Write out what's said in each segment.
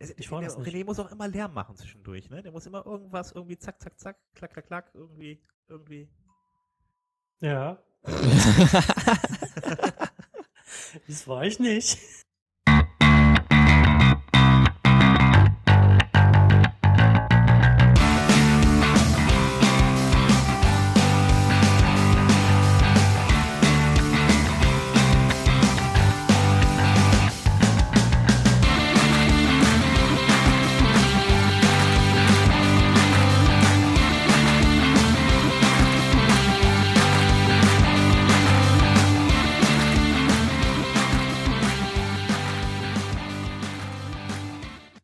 Der, ich war der, René muss auch immer Lärm machen zwischendurch, ne? Der muss immer irgendwas irgendwie zack, zack, zack, klack, klack, klack, irgendwie, irgendwie. Ja. das war ich nicht.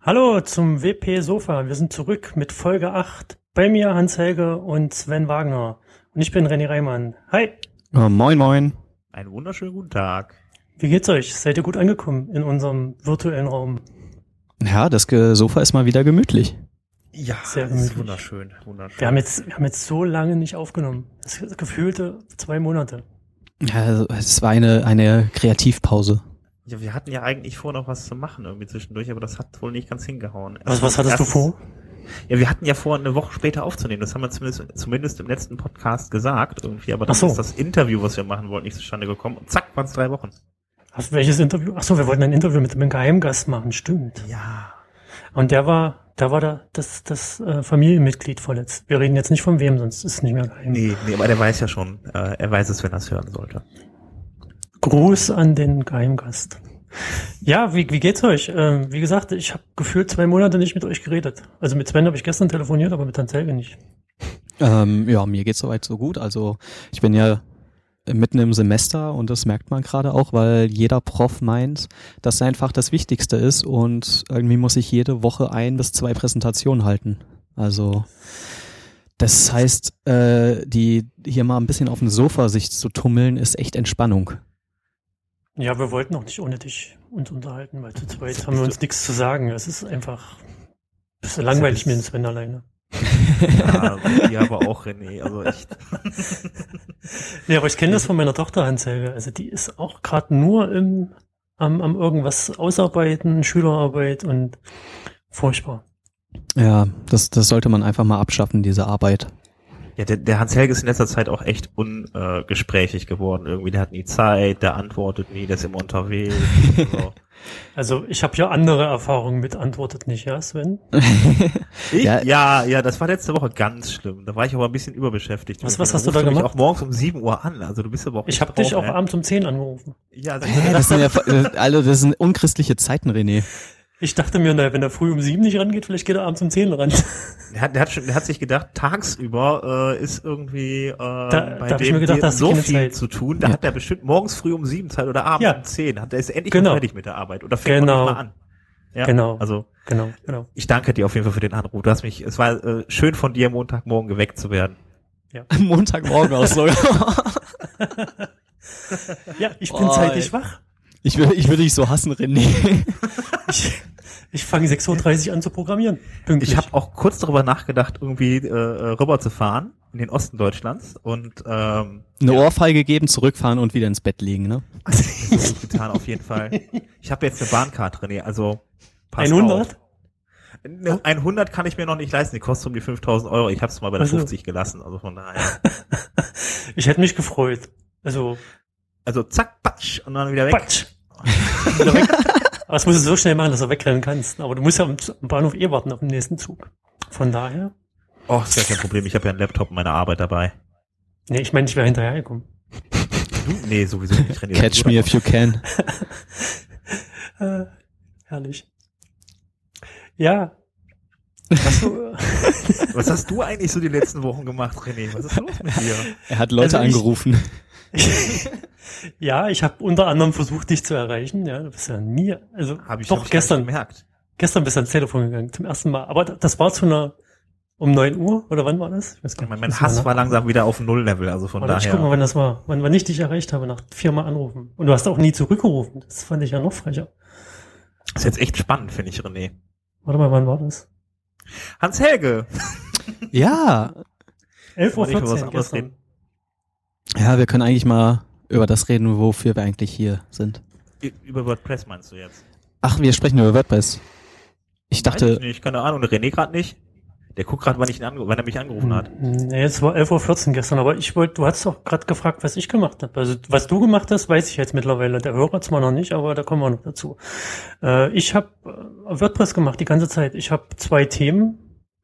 Hallo zum WP Sofa. Wir sind zurück mit Folge 8. Bei mir Hans-Helge und Sven Wagner. Und ich bin René Reimann. Hi. Oh, moin, moin. Einen wunderschönen guten Tag. Wie geht's euch? Seid ihr gut angekommen in unserem virtuellen Raum? Ja, das Sofa ist mal wieder gemütlich. Ja, sehr gemütlich. wunderschön, wunderschön. Wir haben jetzt, wir haben jetzt so lange nicht aufgenommen. Das gefühlte zwei Monate. Ja, also, es war eine, eine Kreativpause. Ja, wir hatten ja eigentlich vor, noch was zu machen irgendwie zwischendurch, aber das hat wohl nicht ganz hingehauen. Was, was hattest Erst, du vor? Ja, wir hatten ja vor, eine Woche später aufzunehmen. Das haben wir zumindest, zumindest im letzten Podcast gesagt irgendwie, aber dann so. ist das Interview, was wir machen wollten, nicht zustande gekommen. Und zack, waren es drei Wochen. Hast, welches Interview? Ach so, wir wollten ein Interview mit einem Geheimgast machen, stimmt. Ja. Und der war, da war da das, das äh, Familienmitglied verletzt. Wir reden jetzt nicht von wem, sonst ist es nicht mehr geheim. Nee, nee, aber der weiß ja schon, äh, er weiß es, wenn er es hören sollte. Gruß an den Geheimgast. Ja, wie, wie geht's euch? Ähm, wie gesagt, ich habe gefühlt zwei Monate nicht mit euch geredet. Also mit Sven habe ich gestern telefoniert, aber mit Hans nicht. Ähm, ja, mir geht's soweit so gut. Also ich bin ja mitten im Semester und das merkt man gerade auch, weil jeder Prof meint, dass sein Fach das Wichtigste ist und irgendwie muss ich jede Woche ein bis zwei Präsentationen halten. Also das heißt, äh, die hier mal ein bisschen auf dem Sofa sich zu tummeln, ist echt Entspannung. Ja, wir wollten auch nicht ohne dich uns unterhalten, weil zu zweit haben wir uns nichts zu sagen. Es ist einfach ein bisschen langweilig mit Sven alleine. ja, ja, aber auch René, also echt. ja, aber ich kenne das von meiner Tochter Hans-Helge. Also die ist auch gerade nur im, am, am irgendwas ausarbeiten, Schülerarbeit und furchtbar. Ja, das, das sollte man einfach mal abschaffen, diese Arbeit. Ja, der, der Hans Helge ist in letzter Zeit auch echt ungesprächig äh, geworden. Irgendwie, der hat nie Zeit, der antwortet nie, der ist immer unterwegs. so. Also ich habe ja andere Erfahrungen mit antwortet nicht, ja, Sven? ich? Ja. ja, ja, das war letzte Woche ganz schlimm. Da war ich aber ein bisschen überbeschäftigt. Was, was hast du da gemacht? auch morgens um 7 Uhr an. Also du bist aber auch Ich habe dich auch abends um 10 angerufen. Ja, also Hä, das, sind ja, also das sind unchristliche Zeiten, René. Ich dachte mir, wenn er früh um sieben nicht rangeht, vielleicht geht er abends um zehn ran. Der hat, der hat, schon, der hat sich gedacht, tagsüber äh, ist irgendwie äh, da, bei da dem gedacht, so viel Zeit. zu tun. Da ja. hat er bestimmt morgens früh um sieben Zeit oder abends ja. um zehn. Hat er ist endlich genau. fertig mit der Arbeit oder fängt genau. mal an. Ja, genau. Also genau, genau. Ich danke dir auf jeden Fall für den Anruf. Du hast mich. Es war äh, schön von dir Montagmorgen geweckt zu werden. Ja. Montagmorgen auch so. ja, ich bin oh, zeitig wach. Ich würde, ich würde dich so hassen, René. ich, ich fange 6.30 Uhr an zu programmieren. Pünktlich. Ich habe auch kurz darüber nachgedacht, irgendwie äh, rüber zu fahren in den Osten Deutschlands und ähm, eine ja. Ohrfeige geben, zurückfahren und wieder ins Bett legen, ne? Also, das ist getan auf jeden Fall. Ich habe jetzt eine Bahncard, René, also pass 100? Auf. 100 kann ich mir noch nicht leisten, die kostet um die 5000 Euro. Ich habe es mal bei der also. 50 gelassen, also von daher. ich hätte mich gefreut. Also also zack, patsch und dann wieder weg. Patsch. Aber das musst du so schnell machen, dass du wegrennen kannst. Aber du musst ja am Bahnhof eh warten auf den nächsten Zug. Von daher. Oh, ist ja kein Problem. Ich habe ja einen Laptop in meiner Arbeit dabei. Nee, ich meine, ich wäre hinterhergekommen. Du? Nee, sowieso nicht. Catch me if you can. äh, herrlich. Ja. Hast du, was hast du eigentlich so die letzten Wochen gemacht, René? Was ist los mit dir? Er hat Leute also angerufen. ja, ich habe unter anderem versucht, dich zu erreichen. Ja, du bist ja nie, also hab ich, doch hab gestern, gemerkt. gestern bist du ans Telefon gegangen zum ersten Mal. Aber das war zu einer um neun Uhr oder wann war das? Ich weiß gar nicht, mein, mein Hass war langsam wieder auf Null-Level, also von daher. Ich guck mal, wann das war, wann, wann ich dich erreicht habe nach viermal anrufen. Und du hast auch nie zurückgerufen. Das fand ich ja noch frecher. Das ist jetzt echt spannend, finde ich, René. Warte mal, wann war das? Hans Helge. ja. 11.14 Uhr Ja, wir können eigentlich mal über das reden, wofür wir eigentlich hier sind. Über WordPress meinst du jetzt? Ach, wir sprechen über WordPress. Ich dachte. Ich nicht, keine Ahnung. René gerade nicht. Der guckt gerade, wann, ich ihn wann er mich angerufen hat. Nee, es war 11.14 Uhr gestern, aber ich wollte, du hast doch gerade gefragt, was ich gemacht habe. Also was du gemacht hast, weiß ich jetzt mittlerweile. Der Hörer zwar noch nicht, aber da kommen wir noch dazu. Äh, ich habe äh, WordPress gemacht die ganze Zeit. Ich habe zwei Themen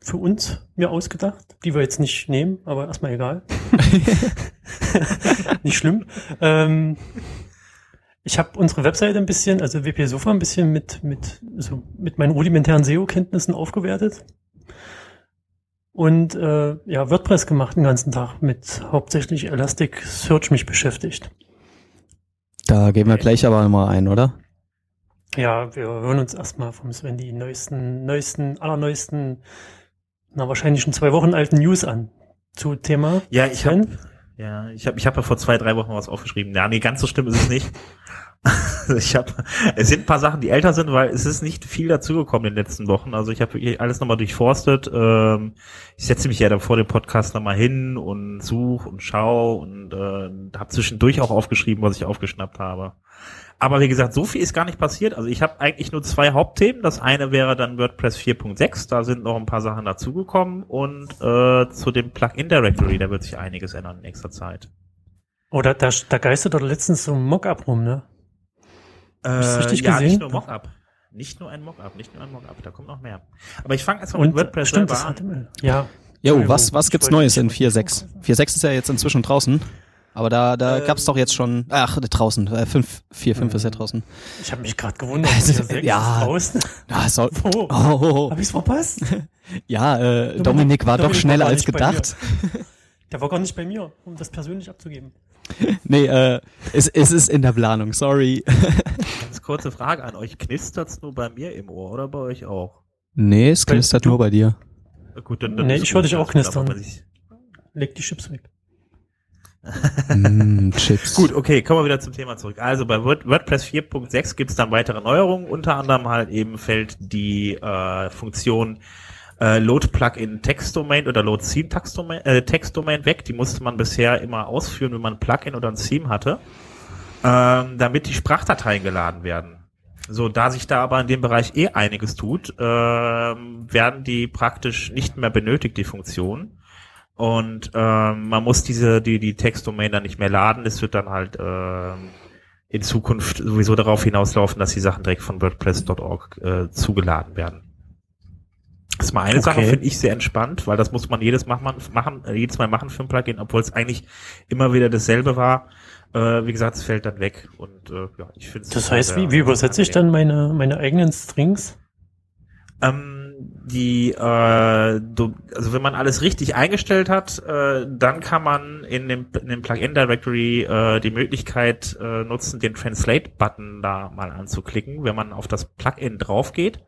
für uns mir ausgedacht, die wir jetzt nicht nehmen, aber erstmal egal. nicht schlimm. Ähm, ich habe unsere Webseite ein bisschen, also WP Sofa ein bisschen mit mit so mit meinen rudimentären SEO-Kenntnissen aufgewertet und äh, ja, WordPress gemacht den ganzen Tag mit hauptsächlich Elasticsearch mich beschäftigt. Da gehen wir gleich aber mal ein, oder? Ja, wir hören uns erstmal vom Sven die neuesten, neuesten, allerneuesten, na wahrscheinlich schon zwei Wochen alten News an zu Thema. Ja, ich habe ja, ich habe ich hab ja vor zwei, drei Wochen was aufgeschrieben. Ja, nee, ganz so schlimm ist es nicht. ich habe, es sind ein paar Sachen, die älter sind, weil es ist nicht viel dazugekommen in den letzten Wochen. Also ich habe wirklich alles nochmal durchforstet. Ähm, ich setze mich ja da vor dem Podcast nochmal hin und suche und schaue und äh, habe zwischendurch auch aufgeschrieben, was ich aufgeschnappt habe. Aber wie gesagt, so viel ist gar nicht passiert. Also ich habe eigentlich nur zwei Hauptthemen. Das eine wäre dann WordPress 4.6. Da sind noch ein paar Sachen dazugekommen. Und äh, zu dem Plugin Directory, da wird sich einiges ändern in nächster Zeit. Oder da, da geistert doch letztens so ein Mockup rum, ne? Hast du richtig ja, gesehen? nicht nur Mockup. Nicht nur ein Mockup, nicht nur ein Mockup, da kommt noch mehr. Aber ich fange erstmal mit WordPress stimmt, selber an. Ja. Jo, was, was gibt's Neues in 4.6? 4.6 ist ja jetzt inzwischen draußen. Aber da, da ähm, gab's doch jetzt schon, ach, draußen, äh, 5, 4, 5 ist ja draußen. Ich habe mich gerade gewundert, also, ja, draußen. Ja, soll, Wo? Oh, oh, oh. Hab ich's verpasst? ja, äh, Dominik war Dominik doch schneller als gedacht. Der war gar nicht bei mir, um das persönlich abzugeben. nee, äh, es, es ist in der Planung, sorry. Ganz kurze Frage an euch. Knistert's nur bei mir im Ohr oder bei euch auch? Nee, es knistert nur bei dir. Gut, dann, dann nee, ich höre dich auch knistern. Leg die Chips weg. Mm, Chips. Gut, okay, kommen wir wieder zum Thema zurück. Also bei WordPress 4.6 gibt es dann weitere Neuerungen. Unter anderem halt eben fällt die äh, Funktion äh, Load Plugin Textdomain oder Load Theme Textdomain, äh, Textdomain weg. Die musste man bisher immer ausführen, wenn man ein Plugin oder ein Theme hatte, ähm, damit die Sprachdateien geladen werden. So, da sich da aber in dem Bereich eh einiges tut, äh, werden die praktisch nicht mehr benötigt, die Funktion. Und ähm, man muss diese, die, die Textdomain dann nicht mehr laden. Es wird dann halt äh, in Zukunft sowieso darauf hinauslaufen, dass die Sachen direkt von WordPress.org äh, zugeladen werden. Das ist mal eine okay. Sache, finde ich sehr entspannt, weil das muss man jedes Mal machen, jedes Mal machen für ein Plugin, obwohl es eigentlich immer wieder dasselbe war. Äh, wie gesagt, es fällt dann weg und äh, ja, ich finde Das heißt, wie, wie übersetze ich dann meine meine eigenen Strings? Ähm, die, äh, du, also wenn man alles richtig eingestellt hat, äh, dann kann man in dem, in dem Plugin Directory äh, die Möglichkeit äh, nutzen, den Translate-Button da mal anzuklicken, wenn man auf das Plugin drauf geht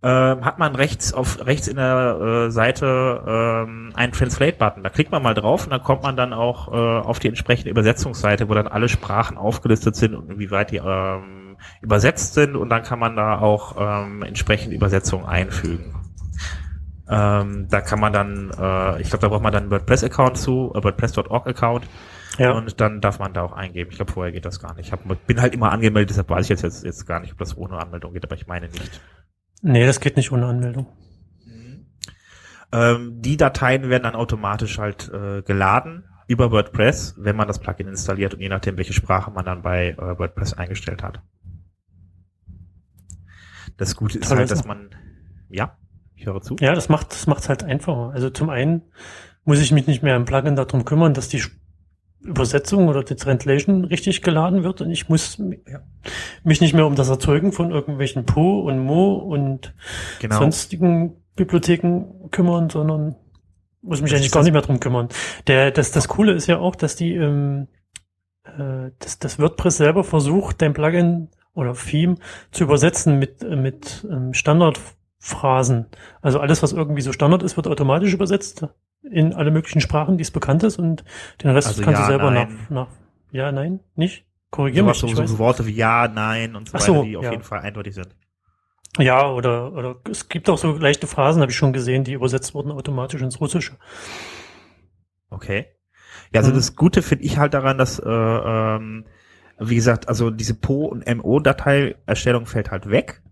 ähm, hat man rechts auf rechts in der äh, Seite ähm, einen Translate-Button. Da klickt man mal drauf und dann kommt man dann auch äh, auf die entsprechende Übersetzungsseite, wo dann alle Sprachen aufgelistet sind und wie weit die ähm, übersetzt sind und dann kann man da auch ähm, entsprechende Übersetzungen einfügen. Ähm, da kann man dann, äh, ich glaube, da braucht man dann einen WordPress-Account zu, äh, WordPress.org-Account. Ja. Und dann darf man da auch eingeben. Ich glaube, vorher geht das gar nicht. Ich hab, bin halt immer angemeldet, deshalb weiß ich jetzt, jetzt, jetzt gar nicht, ob das ohne Anmeldung geht, aber ich meine nicht. Nee, das geht nicht ohne Anmeldung. Mhm. Ähm, die Dateien werden dann automatisch halt äh, geladen über WordPress, wenn man das Plugin installiert und je nachdem, welche Sprache man dann bei äh, WordPress eingestellt hat. Das Gute ist Toll halt, dass man, ja, ich höre zu. Ja, das macht, das macht's halt einfacher. Also zum einen muss ich mich nicht mehr im Plugin darum kümmern, dass die Übersetzung oder die Translation richtig geladen wird und ich muss mich nicht mehr um das Erzeugen von irgendwelchen Po und Mo und genau. sonstigen Bibliotheken kümmern, sondern muss mich das eigentlich gar nicht mehr drum kümmern. Der, das, das Coole ist ja auch, dass die, ähm, äh, dass das WordPress selber versucht, dein Plugin oder Theme zu übersetzen mit, äh, mit ähm, Standardphrasen. Also alles, was irgendwie so Standard ist, wird automatisch übersetzt in alle möglichen Sprachen, die es bekannt ist und den Rest also kannst ja, du selber nach, nach. Ja, nein, nicht? Korrigier mich. So, so, so Worte wie ja, nein und so Ach weiter, die auf ja. jeden Fall eindeutig sind. Ja, oder, oder es gibt auch so leichte Phrasen, habe ich schon gesehen, die übersetzt wurden automatisch ins Russische. Okay. Ja, also mhm. das Gute finde ich halt daran, dass, äh, ähm, wie gesagt, also diese Po- und MO-Datei-Erstellung fällt halt weg.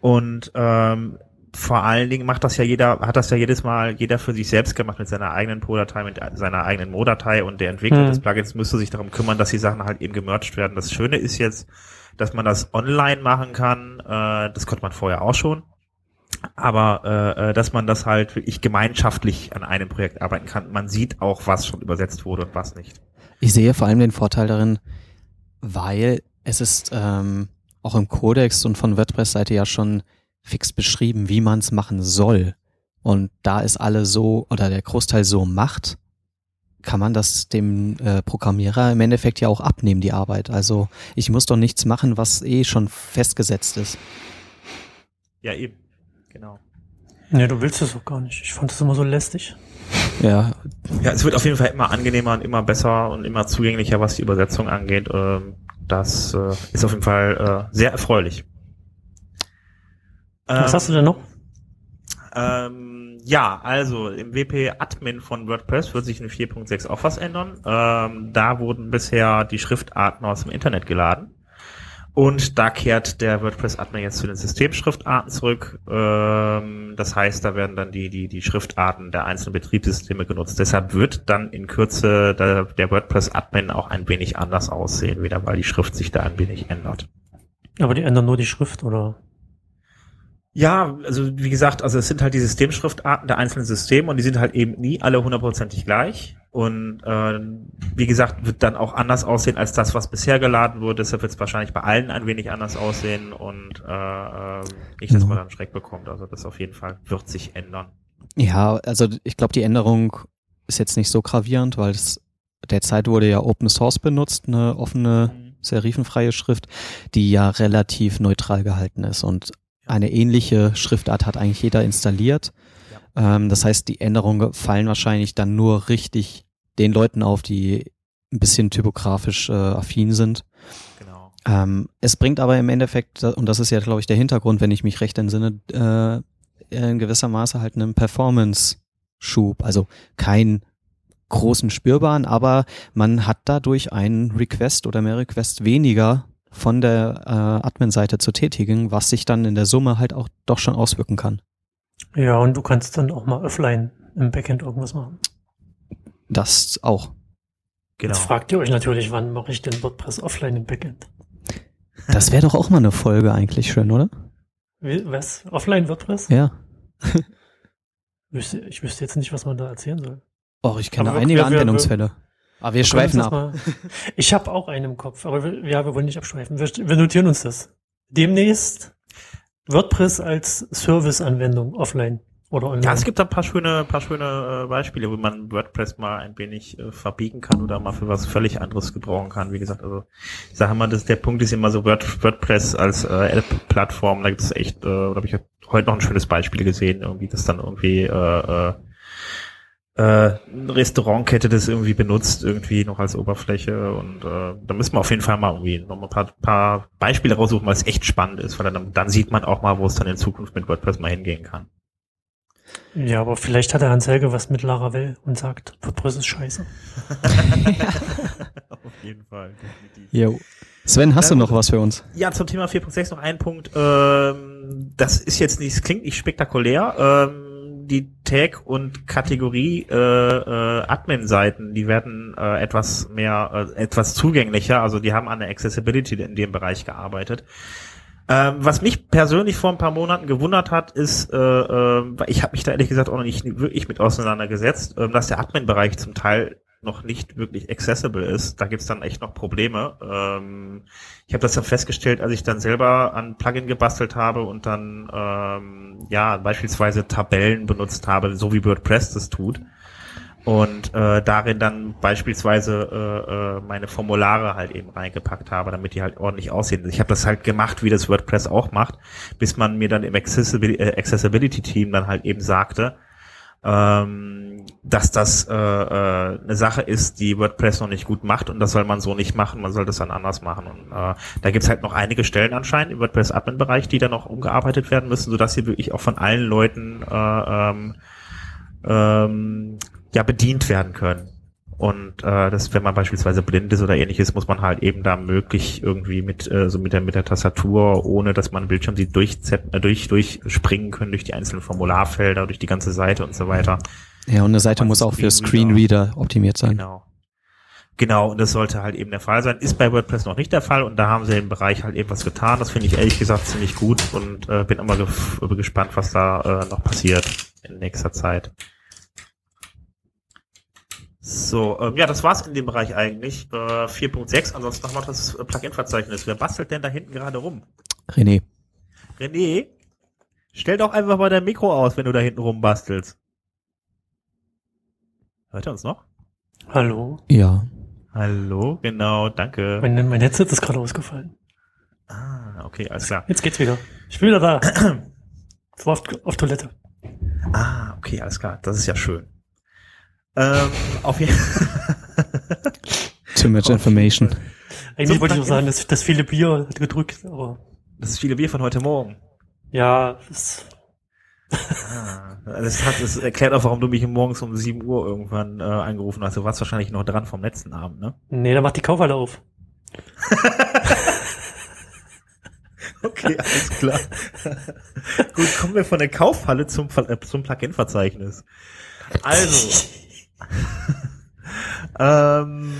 Und ähm, vor allen Dingen macht das ja jeder, hat das ja jedes Mal jeder für sich selbst gemacht mit seiner eigenen Pro-Datei, mit seiner eigenen Mo-Datei und der Entwickler Hm. des Plugins müsste sich darum kümmern, dass die Sachen halt eben gemerged werden. Das Schöne ist jetzt, dass man das online machen kann. Äh, das konnte man vorher auch schon. Aber äh, äh, dass man das halt wirklich gemeinschaftlich an einem Projekt arbeiten kann. Man sieht auch, was schon übersetzt wurde und was nicht. Ich sehe vor allem den Vorteil darin, weil es ist ähm, auch im Codex und von WordPress-Seite ja schon fix beschrieben, wie man es machen soll. Und da es alle so oder der Großteil so macht, kann man das dem äh, Programmierer im Endeffekt ja auch abnehmen, die Arbeit. Also ich muss doch nichts machen, was eh schon festgesetzt ist. Ja, eben. Genau. Nee, du willst es auch gar nicht. Ich fand das immer so lästig. Ja, Ja, es wird auf jeden Fall immer angenehmer und immer besser und immer zugänglicher, was die Übersetzung angeht. Ähm, das äh, ist auf jeden Fall äh, sehr erfreulich. Was Ähm, hast du denn noch? Ähm, ja, also im WP-Admin von WordPress wird sich in 4.6 auch was ändern. Ähm, da wurden bisher die Schriftarten aus dem Internet geladen. Und da kehrt der WordPress-Admin jetzt zu den Systemschriftarten zurück. Ähm, das heißt, da werden dann die, die, die Schriftarten der einzelnen Betriebssysteme genutzt. Deshalb wird dann in Kürze der, der WordPress-Admin auch ein wenig anders aussehen, wieder weil die Schrift sich da ein wenig ändert. Aber die ändern nur die Schrift, oder? Ja, also wie gesagt, also es sind halt die Systemschriftarten der einzelnen Systeme und die sind halt eben nie alle hundertprozentig gleich. Und äh, wie gesagt, wird dann auch anders aussehen als das, was bisher geladen wurde. Deshalb wird es wahrscheinlich bei allen ein wenig anders aussehen und äh, nicht, dass man dann Schreck bekommt. Also das auf jeden Fall wird sich ändern. Ja, also ich glaube, die Änderung ist jetzt nicht so gravierend, weil es derzeit wurde ja Open Source benutzt, eine offene, serifenfreie Schrift, die ja relativ neutral gehalten ist und eine ähnliche Schriftart hat eigentlich jeder installiert. Ähm, das heißt, die Änderungen fallen wahrscheinlich dann nur richtig den Leuten auf, die ein bisschen typografisch äh, affin sind. Genau. Ähm, es bringt aber im Endeffekt, und das ist ja, glaube ich, der Hintergrund, wenn ich mich recht entsinne, äh, in gewisser Maße halt einen Performance-Schub. Also kein großen spürbaren, aber man hat dadurch einen Request oder mehr Requests weniger von der äh, Admin-Seite zu tätigen, was sich dann in der Summe halt auch doch schon auswirken kann. Ja, und du kannst dann auch mal offline im Backend irgendwas machen. Das auch. Genau. Jetzt fragt ihr euch natürlich, wann mache ich denn WordPress offline im Backend? Das wäre doch auch mal eine Folge eigentlich schön, oder? Wie, was? Offline WordPress? Ja. Ich wüsste jetzt nicht, was man da erzählen soll. Oh, ich kenne Aber wir- einige wir- wir- Anwendungsfälle. Aber wir schweifen das ab. Mal, ich habe auch einen im Kopf, aber wir, ja, wir wollen nicht abschweifen. Wir, wir notieren uns das. Demnächst WordPress als Service-Anwendung offline oder online. Ja, es gibt da ein paar schöne, paar schöne äh, Beispiele, wo man WordPress mal ein wenig äh, verbiegen kann oder mal für was völlig anderes gebrauchen kann. Wie gesagt, also ich sage mal, das, der Punkt ist immer so Word, WordPress als äh, App-Plattform. Da gibt es echt, äh, oder habe ich heute noch ein schönes Beispiel gesehen, irgendwie, das dann irgendwie äh, äh, äh, eine Restaurantkette das irgendwie benutzt, irgendwie noch als Oberfläche und äh, da müssen wir auf jeden Fall mal irgendwie noch mal ein paar, paar Beispiele raussuchen, weil es echt spannend ist, weil dann, dann sieht man auch mal, wo es dann in Zukunft mit WordPress mal hingehen kann. Ja, aber vielleicht hat der Hans Helge was mit Laravel und sagt, WordPress ist scheiße. Auf jeden Fall, definitiv. Jo. Sven, hast du noch was für uns? Ja, zum Thema 4.6 noch ein Punkt. Ähm, das ist jetzt nicht, es klingt nicht spektakulär. Ähm, die Tag- und Kategorie äh, äh, die werden äh, etwas mehr, äh, etwas zugänglicher. Also die haben an der Accessibility in dem Bereich gearbeitet. Ähm, was mich persönlich vor ein paar Monaten gewundert hat, ist, äh, äh, ich habe mich da ehrlich gesagt auch noch nicht wirklich mit auseinandergesetzt, äh, dass der Admin-Bereich zum Teil noch nicht wirklich accessible ist. Da gibt's dann echt noch Probleme. Ähm, ich habe das dann festgestellt, als ich dann selber an Plugin gebastelt habe und dann ähm, ja beispielsweise Tabellen benutzt habe, so wie WordPress das tut. Und äh, darin dann beispielsweise äh, äh, meine Formulare halt eben reingepackt habe, damit die halt ordentlich aussehen. Ich habe das halt gemacht, wie das WordPress auch macht, bis man mir dann im äh, Accessibility Team dann halt eben sagte, ähm, dass das äh, äh, eine Sache ist, die WordPress noch nicht gut macht und das soll man so nicht machen, man soll das dann anders machen. Und äh, da gibt's halt noch einige Stellen anscheinend im WordPress-Admin-Bereich, die dann noch umgearbeitet werden müssen, sodass sie wirklich auch von allen Leuten äh, ähm, ähm, ja bedient werden können. Und äh, das, wenn man beispielsweise blind ist oder ähnliches, muss man halt eben da möglich irgendwie mit äh, so mit der mit der Tastatur, ohne dass man Bildschirm sieht, durch, äh, durch durchspringen können durch die einzelnen Formularfelder, durch die ganze Seite und so weiter. Ja, und eine Seite muss auch für Screenreader optimiert sein. Genau. Genau, und das sollte halt eben der Fall sein. Ist bei WordPress noch nicht der Fall und da haben sie im Bereich halt eben was getan. Das finde ich ehrlich gesagt ziemlich gut und äh, bin immer gespannt, was da äh, noch passiert in nächster Zeit. So, ähm, ja, das war's in dem Bereich eigentlich. Äh, 4.6, ansonsten nochmal das Plugin-Verzeichnis. Wer bastelt denn da hinten gerade rum? René. René, stell doch einfach mal dein Mikro aus, wenn du da hinten rumbastelst. Hört er uns noch? Hallo? Ja. Hallo, genau, danke. Mein, mein Headset ist gerade ausgefallen. Ah, okay, alles klar. Jetzt geht's wieder. Ich bin wieder da. Ich war auf, auf Toilette. Ah, okay, alles klar. Das ist ja schön. Ähm, auf jeden Too much information. Eigentlich wollte ich nur sagen, dass das viele Bier hat gedrückt, aber. Das ist viele Bier von heute Morgen. Ja, das. ah, das, hat, das erklärt auch, warum du mich morgens um 7 Uhr irgendwann äh, angerufen hast. Du warst wahrscheinlich noch dran vom letzten Abend, ne? Nee, da macht die Kaufhalle auf. okay, alles klar. Gut, kommen wir von der Kaufhalle zum, äh, zum Plugin-Verzeichnis. Also, ähm,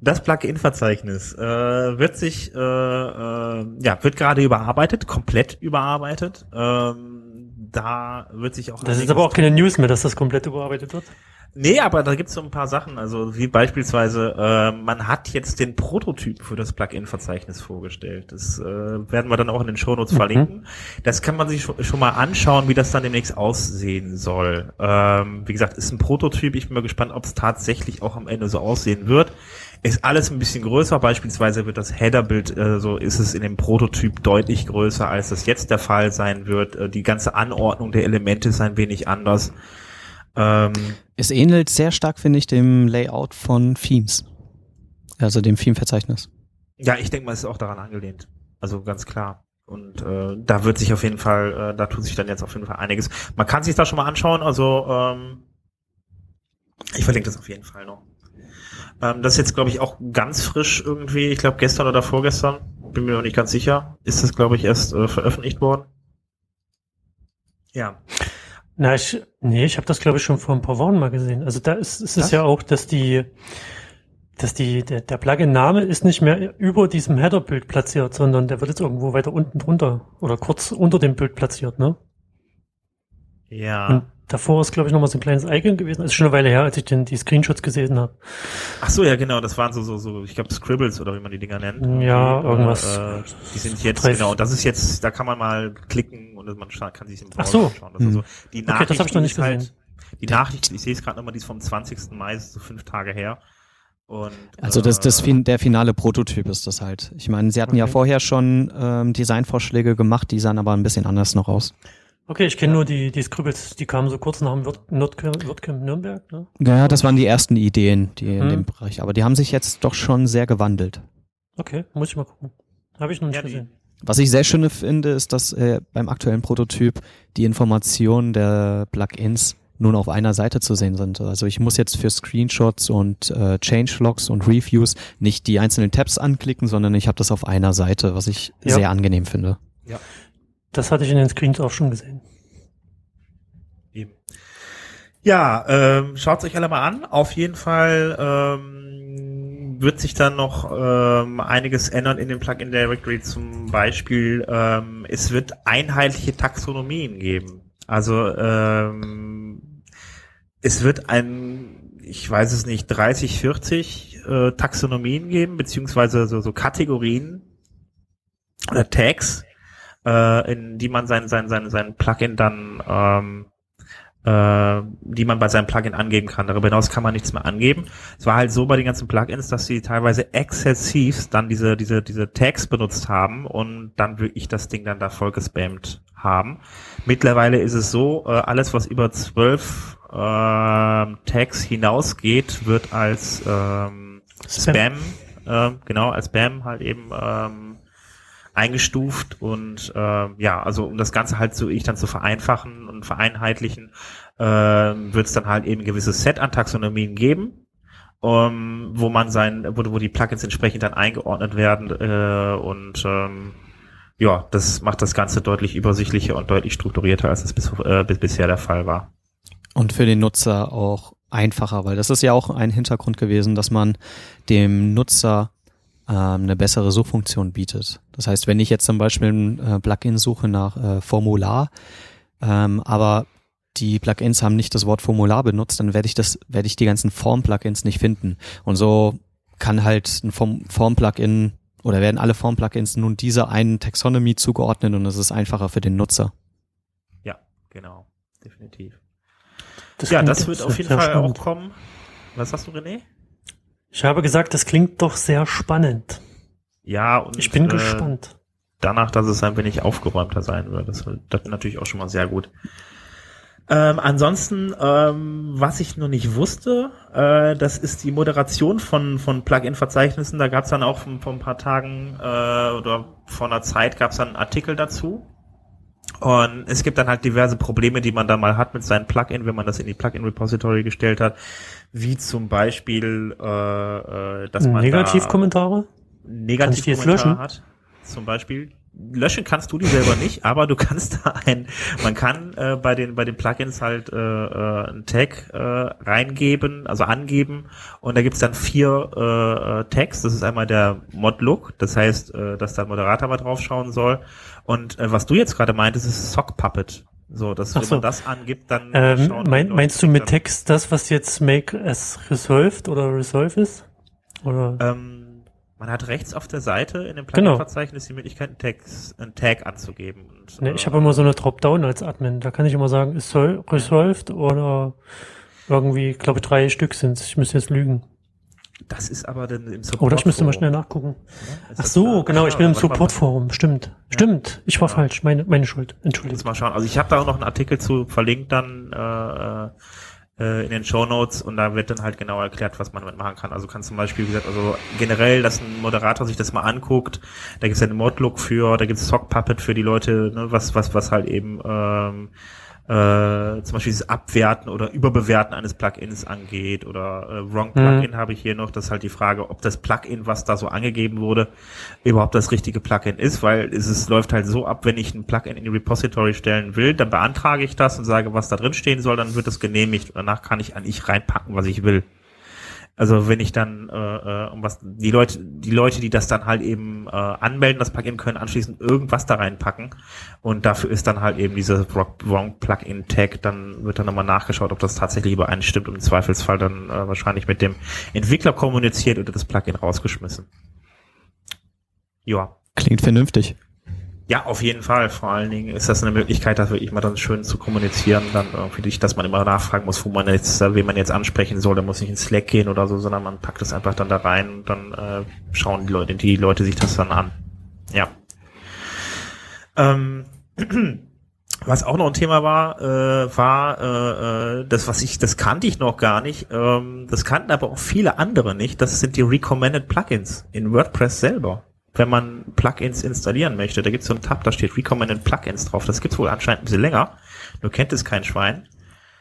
das Plugin-Verzeichnis äh, wird sich, äh, äh, ja, wird gerade überarbeitet, komplett überarbeitet. Ähm, da wird sich auch. Das ist aber auch keine News mehr, dass das komplett überarbeitet wird. Nee, aber da gibt's so ein paar Sachen, also wie beispielsweise, äh, man hat jetzt den Prototyp für das Plugin-Verzeichnis vorgestellt. Das äh, werden wir dann auch in den Shownotes mhm. verlinken. Das kann man sich schon, schon, mal anschauen, wie das dann demnächst aussehen soll. Ähm, wie gesagt, ist ein Prototyp. Ich bin mal gespannt, ob es tatsächlich auch am Ende so aussehen wird. Ist alles ein bisschen größer. Beispielsweise wird das Header-Bild, äh, so ist es in dem Prototyp deutlich größer, als das jetzt der Fall sein wird. Äh, die ganze Anordnung der Elemente ist ein wenig anders. Ähm, es ähnelt sehr stark, finde ich, dem Layout von Themes. Also dem Theme-Verzeichnis. Ja, ich denke mal, es ist auch daran angelehnt. Also ganz klar. Und äh, da wird sich auf jeden Fall, äh, da tut sich dann jetzt auf jeden Fall einiges. Man kann sich das schon mal anschauen, also ähm, ich verlinke das auf jeden Fall noch. Ähm, das ist jetzt, glaube ich, auch ganz frisch irgendwie, ich glaube gestern oder vorgestern, bin mir noch nicht ganz sicher, ist das, glaube ich, erst äh, veröffentlicht worden. Ja. Na, ich, nee, ich habe das glaube ich schon vor ein paar Wochen mal gesehen. Also da ist, ist es ja auch, dass die, dass die, der, der Plugin-Name ist nicht mehr über diesem Header-Bild platziert, sondern der wird jetzt irgendwo weiter unten drunter oder kurz unter dem Bild platziert, ne? Ja. Und davor ist, glaube ich, nochmal so ein kleines Icon gewesen. Das ist schon eine Weile her, als ich den, die Screenshots gesehen habe. Ach so, ja, genau. Das waren so, so, so ich glaube, Scribbles oder wie man die Dinger nennt. Ja, irgendwas. Äh, die sind jetzt, genau. Das ist jetzt, da kann man mal klicken und man kann sich im Browser Ach so. schauen. Das hm. so. Die Nachricht, okay, das habe ich noch nicht gesehen. Halt, die Nachricht, ich sehe es gerade nochmal, die ist vom 20. Mai, so fünf Tage her. Und, also das, das äh, der finale Prototyp ist das halt. Ich meine, sie hatten okay. ja vorher schon ähm, Designvorschläge gemacht, die sahen aber ein bisschen anders noch aus. Okay, ich kenne nur die, die Scribbles, die kamen so kurz nach dem WordCamp Nürnberg. Ne? Ja, das waren die ersten Ideen, die hm. in dem Bereich. Aber die haben sich jetzt doch schon sehr gewandelt. Okay, muss ich mal gucken. Habe ich noch nicht ja, gesehen. Was ich sehr schön finde, ist, dass äh, beim aktuellen Prototyp die Informationen der Plugins nun auf einer Seite zu sehen sind. Also ich muss jetzt für Screenshots und äh, Changelogs und Reviews nicht die einzelnen Tabs anklicken, sondern ich habe das auf einer Seite, was ich ja. sehr angenehm finde. Ja. Das hatte ich in den Screens auch schon gesehen. Eben. Ja, ähm, schaut euch alle mal an. Auf jeden Fall ähm, wird sich dann noch ähm, einiges ändern in dem Plugin Directory. Zum Beispiel, ähm, es wird einheitliche Taxonomien geben. Also ähm, es wird ein, ich weiß es nicht, 30, 40 äh, Taxonomien geben, beziehungsweise so, so Kategorien oder Tags, äh, in die man sein, sein, sein, sein Plugin dann, ähm, äh, die man bei seinem Plugin angeben kann. Darüber hinaus kann man nichts mehr angeben. Es war halt so bei den ganzen Plugins, dass sie teilweise exzessiv dann diese, diese, diese Tags benutzt haben und dann wirklich das Ding dann da voll gespammt haben. Mittlerweile ist es so, äh, alles was über zwölf äh, Tags hinausgeht, wird als ähm, Spam, Spam äh, genau, als Spam halt eben ähm, eingestuft und äh, ja, also um das Ganze halt so ich dann zu vereinfachen und vereinheitlichen, äh, wird es dann halt eben ein gewisses Set an Taxonomien geben. um, wo man sein, wo, wo die Plugins entsprechend dann eingeordnet werden äh, und ähm, ja, das macht das Ganze deutlich übersichtlicher und deutlich strukturierter, als es bis, äh, bis bisher der Fall war. Und für den Nutzer auch einfacher, weil das ist ja auch ein Hintergrund gewesen, dass man dem Nutzer ähm, eine bessere Suchfunktion bietet. Das heißt, wenn ich jetzt zum Beispiel ein äh, Plugin suche nach äh, Formular, ähm, aber die Plugins haben nicht das Wort Formular benutzt, dann werde ich das, werde ich die ganzen Form-Plugins nicht finden. Und so kann halt ein Form-Plugin oder werden alle Form-Plugins nun dieser einen Taxonomy zugeordnet und es ist einfacher für den Nutzer. Ja, genau, definitiv. Das ja, das wird auf jeden Fall spannend. auch kommen. Was hast du, René? Ich habe gesagt, das klingt doch sehr spannend. Ja, und Ich bin äh, gespannt. danach, dass es ein wenig aufgeräumter sein wird. Das, wird- das natürlich auch schon mal sehr gut. Ähm, ansonsten, ähm, was ich noch nicht wusste, äh, das ist die Moderation von, von Plugin-Verzeichnissen. Da gab es dann auch vor vor ein paar Tagen äh, oder vor einer Zeit gab es dann einen Artikel dazu. Und es gibt dann halt diverse Probleme, die man da mal hat mit seinem Plugin, wenn man das in die Plugin-Repository gestellt hat. Wie zum Beispiel, äh, äh, dass man da Negativkommentare? Kann ich die jetzt Negativkommentar löschen? hat, zum Beispiel. Löschen kannst du die selber nicht, aber du kannst da ein, man kann äh, bei den bei den Plugins halt äh, äh, einen Tag äh, reingeben, also angeben und da gibt's dann vier äh, äh, Tags. Das ist einmal der Mod-Look, das heißt, äh, dass da ein Moderator mal drauf schauen soll. Und äh, was du jetzt gerade meintest, ist Sock Puppet. So, dass Ach wenn so. man das angibt, dann Ähm, mein, meinst du mit Text das, was jetzt Make as Resolved oder Resolve ist? Oder? Ähm, man hat rechts auf der Seite in dem Genau. Plugin-Verzeichnis die Möglichkeit, einen Tag, einen Tag anzugeben. Und, Ne, äh, ich habe immer so eine Dropdown als Admin. Da kann ich immer sagen, ist sol- resolved oder irgendwie, glaube drei Stück sind Ich müsste jetzt lügen. Das ist aber dann im Support. Oder ich müsste mal schnell nachgucken. Ach so, genau, ich bin im Support-Forum. Stimmt. Stimmt. Ich war Ja. falsch. Meine, meine Schuld. Entschuldigung. mal schauen. Also ich habe da auch noch einen Artikel zu verlinkt dann äh, äh, in den Show Notes und da wird dann halt genau erklärt, was man damit machen kann. Also kann zum Beispiel, wie gesagt, also generell, dass ein Moderator sich das mal anguckt. Da gibt's ja einen Modlook für, da gibt's Sock Puppet für die Leute, ne, was was was halt eben ähm, äh, zum Beispiel dieses Abwerten oder Überbewerten eines Plugins angeht oder äh, Wrong Plugin habe ich hier noch. Das ist halt die Frage, ob das Plugin, was da so angegeben wurde, überhaupt das richtige Plugin ist, weil es ist, läuft halt so ab, wenn ich ein Plugin in die Repository stellen will, dann beantrage ich das und sage, was da drin stehen soll, dann wird das genehmigt. Danach kann ich an ich reinpacken, was ich will. Also wenn ich dann äh, äh, um was die Leute, die Leute, die das dann halt eben äh, anmelden, das Plugin können anschließend irgendwas da reinpacken und dafür ist dann halt eben diese Rock- Wrong Plugin Tag, dann wird dann nochmal nachgeschaut, ob das tatsächlich übereinstimmt und im Zweifelsfall dann äh, wahrscheinlich mit dem Entwickler kommuniziert oder das Plugin rausgeschmissen. Ja. Klingt vernünftig. Ja, auf jeden Fall. Vor allen Dingen ist das eine Möglichkeit, da wirklich mal dann schön zu kommunizieren, dann irgendwie nicht, dass man immer nachfragen muss, wo man jetzt, äh, wen man jetzt ansprechen soll, da muss nicht in Slack gehen oder so, sondern man packt es einfach dann da rein und dann äh, schauen die Leute, die Leute sich das dann an. Ja. Ähm, was auch noch ein Thema war, äh, war äh, äh, das, was ich, das kannte ich noch gar nicht. Ähm, das kannten aber auch viele andere nicht. Das sind die Recommended Plugins in WordPress selber wenn man Plugins installieren möchte. Da gibt es so einen Tab, da steht Recommended Plugins drauf. Das gibt's wohl anscheinend ein bisschen länger. Du kennt es kein Schwein.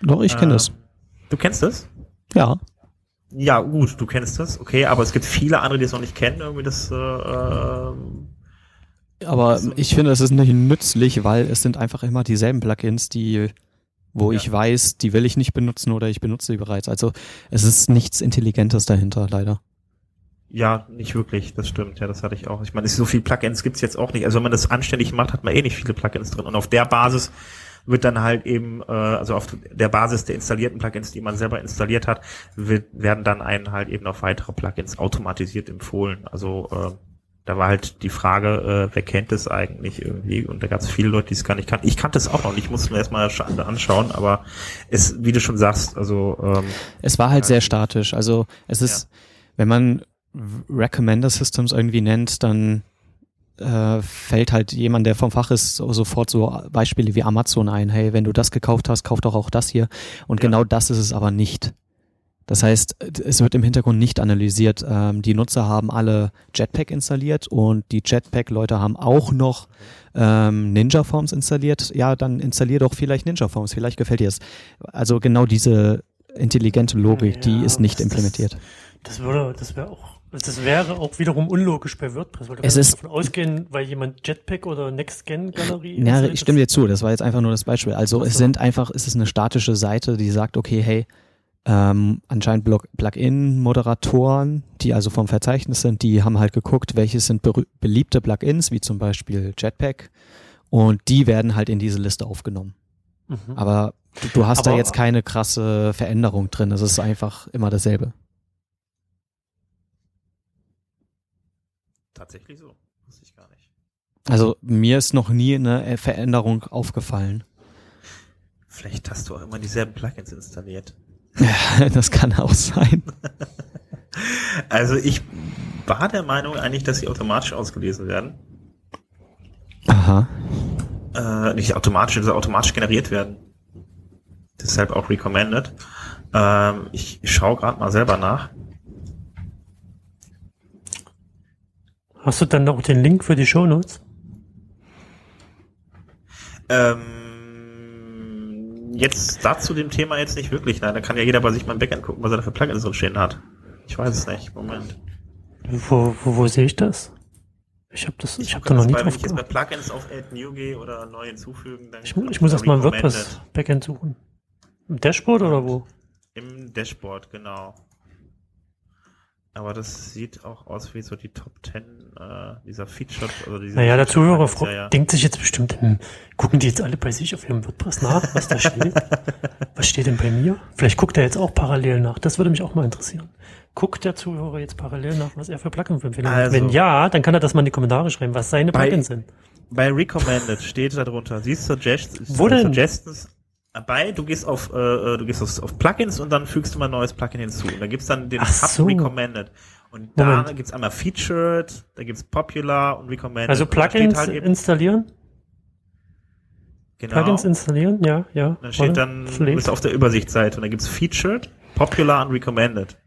Doch, ich kenne Ähm, das. Du kennst es? Ja. Ja, gut, du kennst das, okay, aber es gibt viele andere, die es noch nicht kennen, irgendwie das, äh, äh, Aber ich finde, es ist nicht nützlich, weil es sind einfach immer dieselben Plugins, die, wo Ja. ich weiß, die will ich nicht benutzen oder ich benutze sie bereits. Also es ist nichts Intelligentes dahinter, leider. Ja, nicht wirklich, das stimmt, ja, das hatte ich auch. Ich meine, so viel Plugins gibt's jetzt auch nicht. Also wenn man das anständig macht, hat man eh nicht viele Plugins drin. Und auf der Basis wird dann halt eben, äh, also auf der Basis der installierten Plugins, die man selber installiert hat, wird, werden dann einen halt eben noch weitere Plugins automatisiert empfohlen. Also äh, da war halt die Frage, äh, wer kennt es eigentlich irgendwie? Und da gab es viele Leute, die es gar nicht kannten. Ich kannte es auch noch nicht, musste mir erstmal scha- anschauen, aber es, wie du schon sagst, also ähm, Es war halt Ja. sehr statisch. Also es ist, wenn man Recommender Systems irgendwie nennt, dann äh, fällt halt jemand, der vom Fach ist, so- sofort so Beispiele wie Amazon ein. Hey, wenn du das gekauft hast, kauf doch auch das hier. Und Ja. genau das ist es aber nicht. Das heißt, es wird im Hintergrund nicht analysiert. Ähm, die Nutzer haben alle Jetpack installiert und die Jetpack-Leute haben auch noch ähm, Ninja Forms installiert. Ja, dann installier doch vielleicht Ninja Forms. Vielleicht gefällt dir es. Also genau diese intelligente Logik, die Ja, ist nicht das- implementiert. Das würde, das wäre auch, das wäre auch wiederum unlogisch bei WordPress, weil du Es ist- davon ausgehen, weil jemand Jetpack oder Next-Gen-Galerie Ja, ich stimme dir zu, das war jetzt einfach nur das Beispiel. Also Ach es so. sind einfach, es ist eine statische Seite, die sagt, okay, hey, ähm, anscheinend Plugin-Moderatoren, die also vom Verzeichnis sind, die haben halt geguckt, welche sind beliebte Plugins, wie zum Beispiel Jetpack, und die werden halt in diese Liste aufgenommen. Mhm. Aber du, du hast da Aber- jetzt keine krasse Veränderung drin, es ist einfach immer dasselbe. Tatsächlich so. Wusste ich gar nicht. Also mir ist noch nie eine Veränderung aufgefallen. Vielleicht hast du auch immer dieselben Plugins installiert. das kann auch sein. Also ich war der Meinung eigentlich, dass sie automatisch ausgelesen werden. Aha. Äh, nicht automatisch, also automatisch generiert werden. Deshalb auch recommended. Ähm, ich schaue gerade mal selber nach. Hast du dann noch den Link für die Shownotes? Ähm, jetzt dazu dem Thema jetzt nicht wirklich. Nein, da kann ja jeder bei sich mal im Backend gucken, was er da für Plugins drin stehen hat. Ich weiß es nicht. Moment. Wo, wo, wo sehe ich das? Ich habe das, ich habe da noch nie bei, wenn drauf ich jetzt bei. Plugins auf Add New gehe oder neu hinzufügen, dann Ich, ich muss kommt erst mal ein Recommended. WordPress Backend suchen. Im Dashboard oder wo? Im Dashboard, genau. Aber das sieht auch aus wie so die Top 10 äh, dieser Featured oder dieser Naja, der Zuhörer ja, ja. denkt sich jetzt bestimmt, hm, gucken die jetzt alle bei sich auf ihrem WordPress nach, was da steht? was steht denn bei mir? Vielleicht guckt er jetzt auch parallel nach. Das würde mich auch mal interessieren. Guckt der Zuhörer jetzt parallel nach, was er für Plugin-Empfehlungen hat? Also- Wenn ja, dann kann er das mal in die Kommentare schreiben, was seine Bei- Plugins sind. Bei Recommended steht da drunter. Siehst Suggestions, Wo denn? Suggestions bei, du gehst auf, äh, äh, du gehst auf, auf Plugins und dann fügst du mal ein neues Plugin hinzu. Und da gibt's dann den Ach Tab so. Recommended. Und da Moment. gibt's einmal Featured, da gibt's Popular und Recommended. Also Und Plugins halt installieren? genau, Plugins installieren? Ja, ja. dann steht Warte, dann, du bist auf der Übersichtsseite und da gibt's Featured, Popular und Recommended.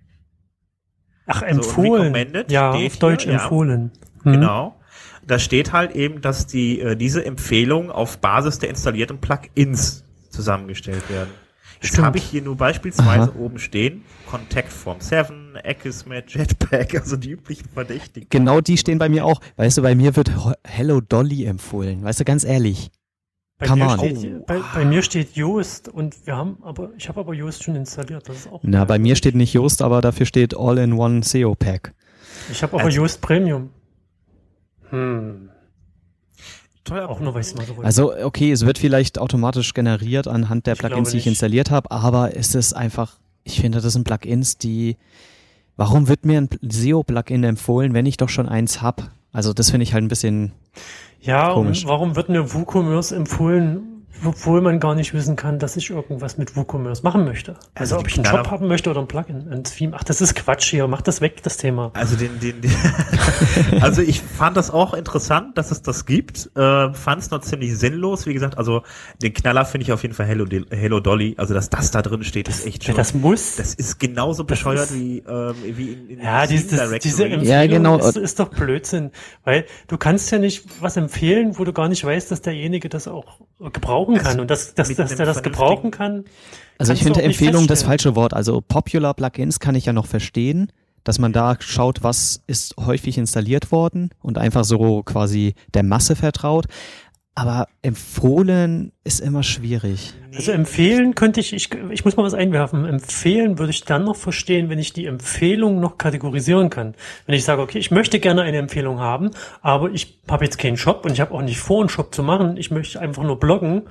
Ach, und empfohlen. recommended ja, auf Deutsch hier, ja. empfohlen. Hm. Genau. Da steht halt eben, dass die äh, diese Empfehlungen auf Basis der installierten Plugins zusammengestellt werden. Jetzt Stimmt. habe ich hier nur beispielsweise Aha. oben stehen Contact Form 7, Akismet, Jetpack, also die üblichen Verdächtigen. Genau die stehen bei mir auch. Weißt du, bei mir wird Hello Dolly empfohlen. Weißt du, ganz ehrlich. Bei Come mir, on. steht, bei, bei mir steht Yoast und wir haben aber, ich habe aber Yoast schon installiert. Das ist auch Na, bei mir steht nicht Yoast, aber dafür steht All-in-One SEO Pack. Ich habe aber Also- Yoast Premium. Hm. Teuer. Auch nur, weil ich es mal so wollte. Also, okay, es wird vielleicht automatisch generiert anhand der Ich Plugins, die ich installiert habe, aber es ist einfach, ich finde, das sind Plugins, die, warum wird mir ein SEO-Plugin empfohlen, wenn ich doch schon eins hab? Also, das finde ich halt ein bisschen, ja, komisch. und warum wird mir WooCommerce empfohlen, obwohl man gar nicht wissen kann, dass ich irgendwas mit WooCommerce machen möchte? Also, Also ob ich einen Shop haben möchte oder ein Plugin, ein Theme. Ach, das ist Quatsch hier. Mach das weg, das Thema. Also den, den, den also ich fand das auch interessant, dass es das gibt. Äh, fand es noch ziemlich sinnlos. Wie gesagt, also den Knaller finde ich auf jeden Fall Hello, Hello Dolly. Also dass das da drin steht, ist echt Ja, schon. das muss. das ist genauso bescheuert ist- wie, ähm, wie in, in Ja, dieses, das, Directory. diese Empfehlung Ja, genau. ist, ist doch Blödsinn, weil du kannst ja nicht was empfehlen, wo du gar nicht weißt, dass derjenige das auch gebrauchen Also kann und dass, dass, dass der das gebrauchen kann. also ich finde Empfehlung das falsche Wort. Also, Popular Plugins kann ich ja noch verstehen, dass man da schaut, was ist häufig installiert worden und einfach so quasi der Masse vertraut. Aber empfohlen ist immer schwierig. Also empfehlen könnte ich, ich, ich muss mal was einwerfen. Empfehlen würde ich dann noch verstehen, wenn ich die Empfehlung noch kategorisieren kann. Wenn ich sage, okay, ich möchte gerne eine Empfehlung haben, aber ich habe jetzt keinen Shop und ich habe auch nicht vor, einen Shop zu machen. Ich möchte einfach nur bloggen.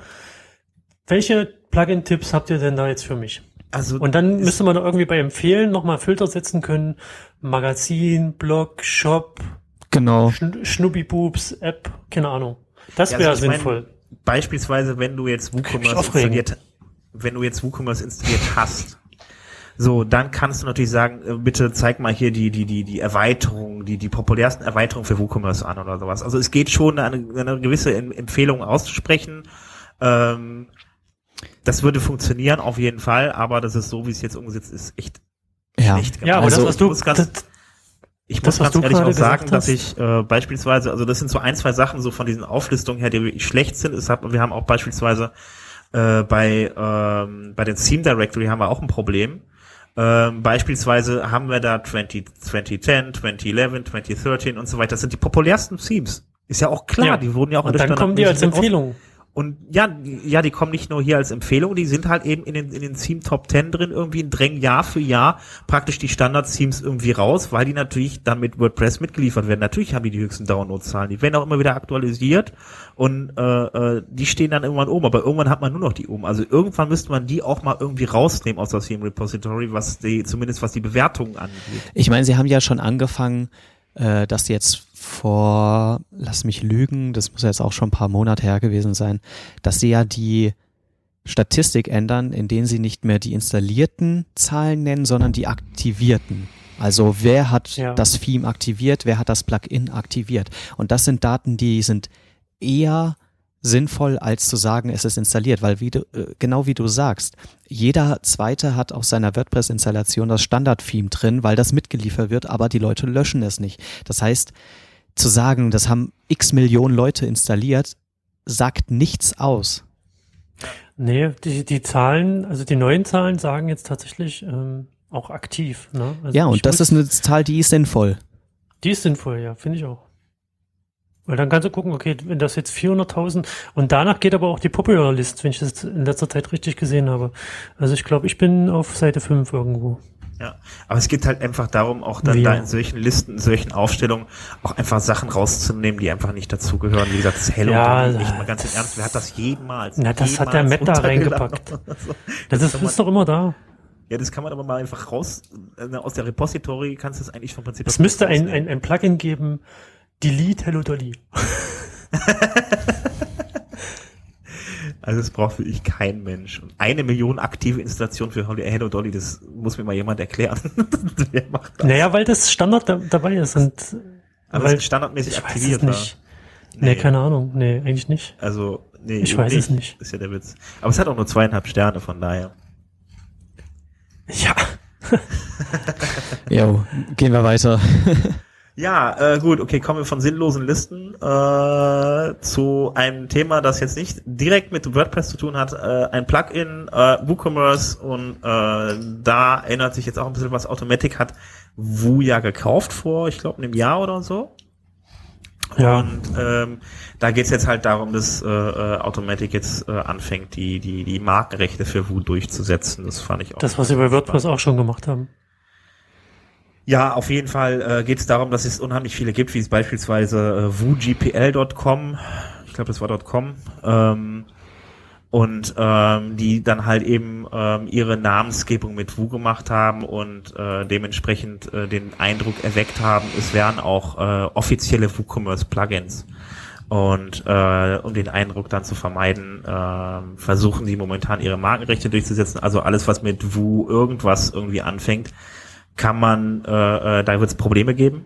Welche Plugin-Tipps habt ihr denn da jetzt für mich? Also Und dann müsste man irgendwie bei Empfehlen nochmal Filter setzen können. Magazin, Blog, Shop, Genau. Schn Schnubbi-Boobs, App, keine Ahnung. Das Ja, wäre also ich mein, sinnvoll. Beispielsweise, wenn du jetzt WooCommerce installiert, wenn du jetzt WooCommerce installiert hast, so, dann kannst du natürlich sagen, äh, bitte zeig mal hier die, die, die, die Erweiterung, die, die populärsten Erweiterungen für WooCommerce an oder sowas. Also es geht schon, eine, eine gewisse Em- Empfehlung auszusprechen. Ähm, das würde funktionieren auf jeden Fall, aber das ist so, wie es jetzt umgesetzt ist, echt Ja. schlecht Ja, aber Also, das, was du, das, ich Das, muss ganz ehrlich auch sagen, dass ich äh, beispielsweise, also das sind so ein, zwei Sachen so von diesen Auflistungen her, die wirklich schlecht sind. Es hat, wir haben auch beispielsweise äh, bei ähm, bei den Theme Directory haben wir auch ein Problem. Ähm, beispielsweise haben wir da 20, 2010, 2011, 2013 und so weiter. Das sind die populärsten Themes. Ist ja auch klar, Ja. die wurden ja auch in Und der dann kommen die als Empfehlung. Und ja, ja, die kommen nicht nur hier als Empfehlung, die sind halt eben in den, in den Theme Top 10 drin, irgendwie und drängen Jahr für Jahr praktisch die Standard-Themes irgendwie raus, weil die natürlich dann mit WordPress mitgeliefert werden. Natürlich haben die die höchsten Downloadzahlen. Die werden auch immer wieder aktualisiert und äh, äh, die stehen dann irgendwann oben, aber irgendwann hat man nur noch die oben. Also irgendwann müsste man die auch mal irgendwie rausnehmen aus das Theme Repository, was die, zumindest was die Bewertungen angeht. Ich meine, sie haben ja schon angefangen, äh, dass jetzt vor, lass mich lügen, das muss jetzt auch schon ein paar Monate her gewesen sein, dass sie ja die Statistik ändern, in denen sie nicht mehr die installierten Zahlen nennen, sondern die aktivierten. Also wer hat Ja. das Theme aktiviert, wer hat das Plugin aktiviert. Und das sind Daten, die sind eher sinnvoll, als zu sagen, es ist installiert, weil wie du, äh, genau wie du sagst, jeder zweite hat auf seiner WordPress-Installation das Standard-Theme drin, weil das mitgeliefert wird, aber die Leute löschen es nicht. Das heißt, zu sagen, das haben x Millionen Leute installiert, sagt nichts aus. Nee, die, die Zahlen, also die neuen Zahlen sagen jetzt tatsächlich ähm, auch aktiv. Ne? Also ja, und das ist eine Zahl, die ist sinnvoll. Die ist sinnvoll, ja, finde ich auch. Weil dann kannst du gucken, okay, wenn das jetzt 400.000 und danach geht aber auch die Popular List, wenn ich das in letzter Zeit richtig gesehen habe. Also ich glaube, ich bin auf Seite 5 irgendwo. Ja, aber es geht halt einfach darum, auch dann da in solchen Listen, in solchen Aufstellungen auch einfach Sachen rauszunehmen, die einfach nicht dazugehören. Wie gesagt, das Hello, Ja, Dolly, echt mal ganz das- im Ernst, wer hat das jemals? Na, das hat der jemals Matt da reingepackt. so? Das ist, kann man- ist doch immer da. Ja, das kann man aber mal einfach raus, äh, aus der Repository kannst du es eigentlich vom Prinzip Es müsste ein, ein, ein Plugin geben, Delete Hello Dolly. Also es braucht wirklich kein Mensch. Und eine Million aktive Installationen für Holly- Hello Dolly, das muss mir mal jemand erklären. wer macht das? Naja, weil das Standard da, dabei ist und Aber weil es ist standardmäßig ich weiß aktiviert. es nicht. Nee. keine Ahnung. Nee, eigentlich nicht. Also, nee, Ich weiß es nicht. Ist ja der Witz. Aber es hat auch nur zweieinhalb Sterne, von daher. Ja. Jo, gehen wir weiter. Ja, äh, gut, okay, kommen wir von sinnlosen Listen äh, zu einem Thema, das jetzt nicht direkt mit WordPress zu tun hat. Äh, ein Plugin, äh, WooCommerce und äh, da erinnert sich jetzt auch ein bisschen was. Automatic hat Woo ja gekauft vor, ich glaube, einem Jahr oder so. Ja. Und ähm, da geht's jetzt halt darum, dass äh, äh, Automatic jetzt äh, anfängt, die, die, die Markenrechte für Woo durchzusetzen. Das fand ich auch. Das, was sie bei WordPress auch schon gemacht haben. Ja, auf jeden Fall äh, geht es darum, dass es unheimlich viele gibt, wie es beispielsweise äh, woogpl.com, ich glaube, das war .com, ähm, und ähm, die dann halt eben ähm, ihre Namensgebung mit Woo gemacht haben und äh, dementsprechend äh, den Eindruck erweckt haben, es wären auch äh, offizielle WooCommerce-Plugins. Und äh, um den Eindruck dann zu vermeiden, äh, versuchen die momentan ihre Markenrechte durchzusetzen. Also alles, was mit Woo irgendwas irgendwie anfängt, kann man, äh, äh, da wird es Probleme geben.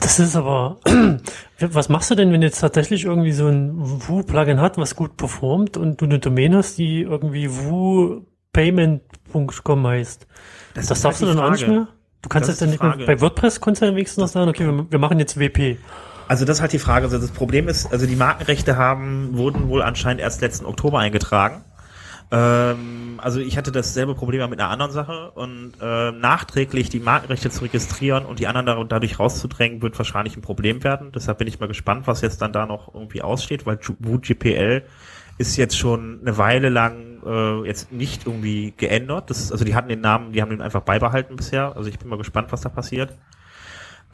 Das ist aber. Was machst du denn, wenn jetzt tatsächlich irgendwie so ein Woo-Plugin hat, was gut performt und du eine Domain hast, die irgendwie woopayment.com heißt? Das, ist darfst du halt dann die auch nicht mehr? Du kannst Das jetzt die nicht mehr, bei WordPress kannst du ja wenigstens noch sagen, okay, wir, wir machen jetzt WP. Also das ist halt die Frage. Also das Problem ist, also die Markenrechte haben, wurden wohl anscheinend erst letzten Oktober eingetragen. Ähm, also ich hatte dasselbe Problem mit einer anderen Sache und äh, nachträglich die Markenrechte zu registrieren und die anderen da- dadurch rauszudrängen, wird wahrscheinlich ein Problem werden. Deshalb bin ich mal gespannt, was jetzt dann da noch irgendwie aussteht, weil WooGPL ist jetzt schon eine Weile lang äh, jetzt nicht irgendwie geändert. Das, also die hatten den Namen, die haben den einfach beibehalten bisher. Also ich bin mal gespannt, was da passiert.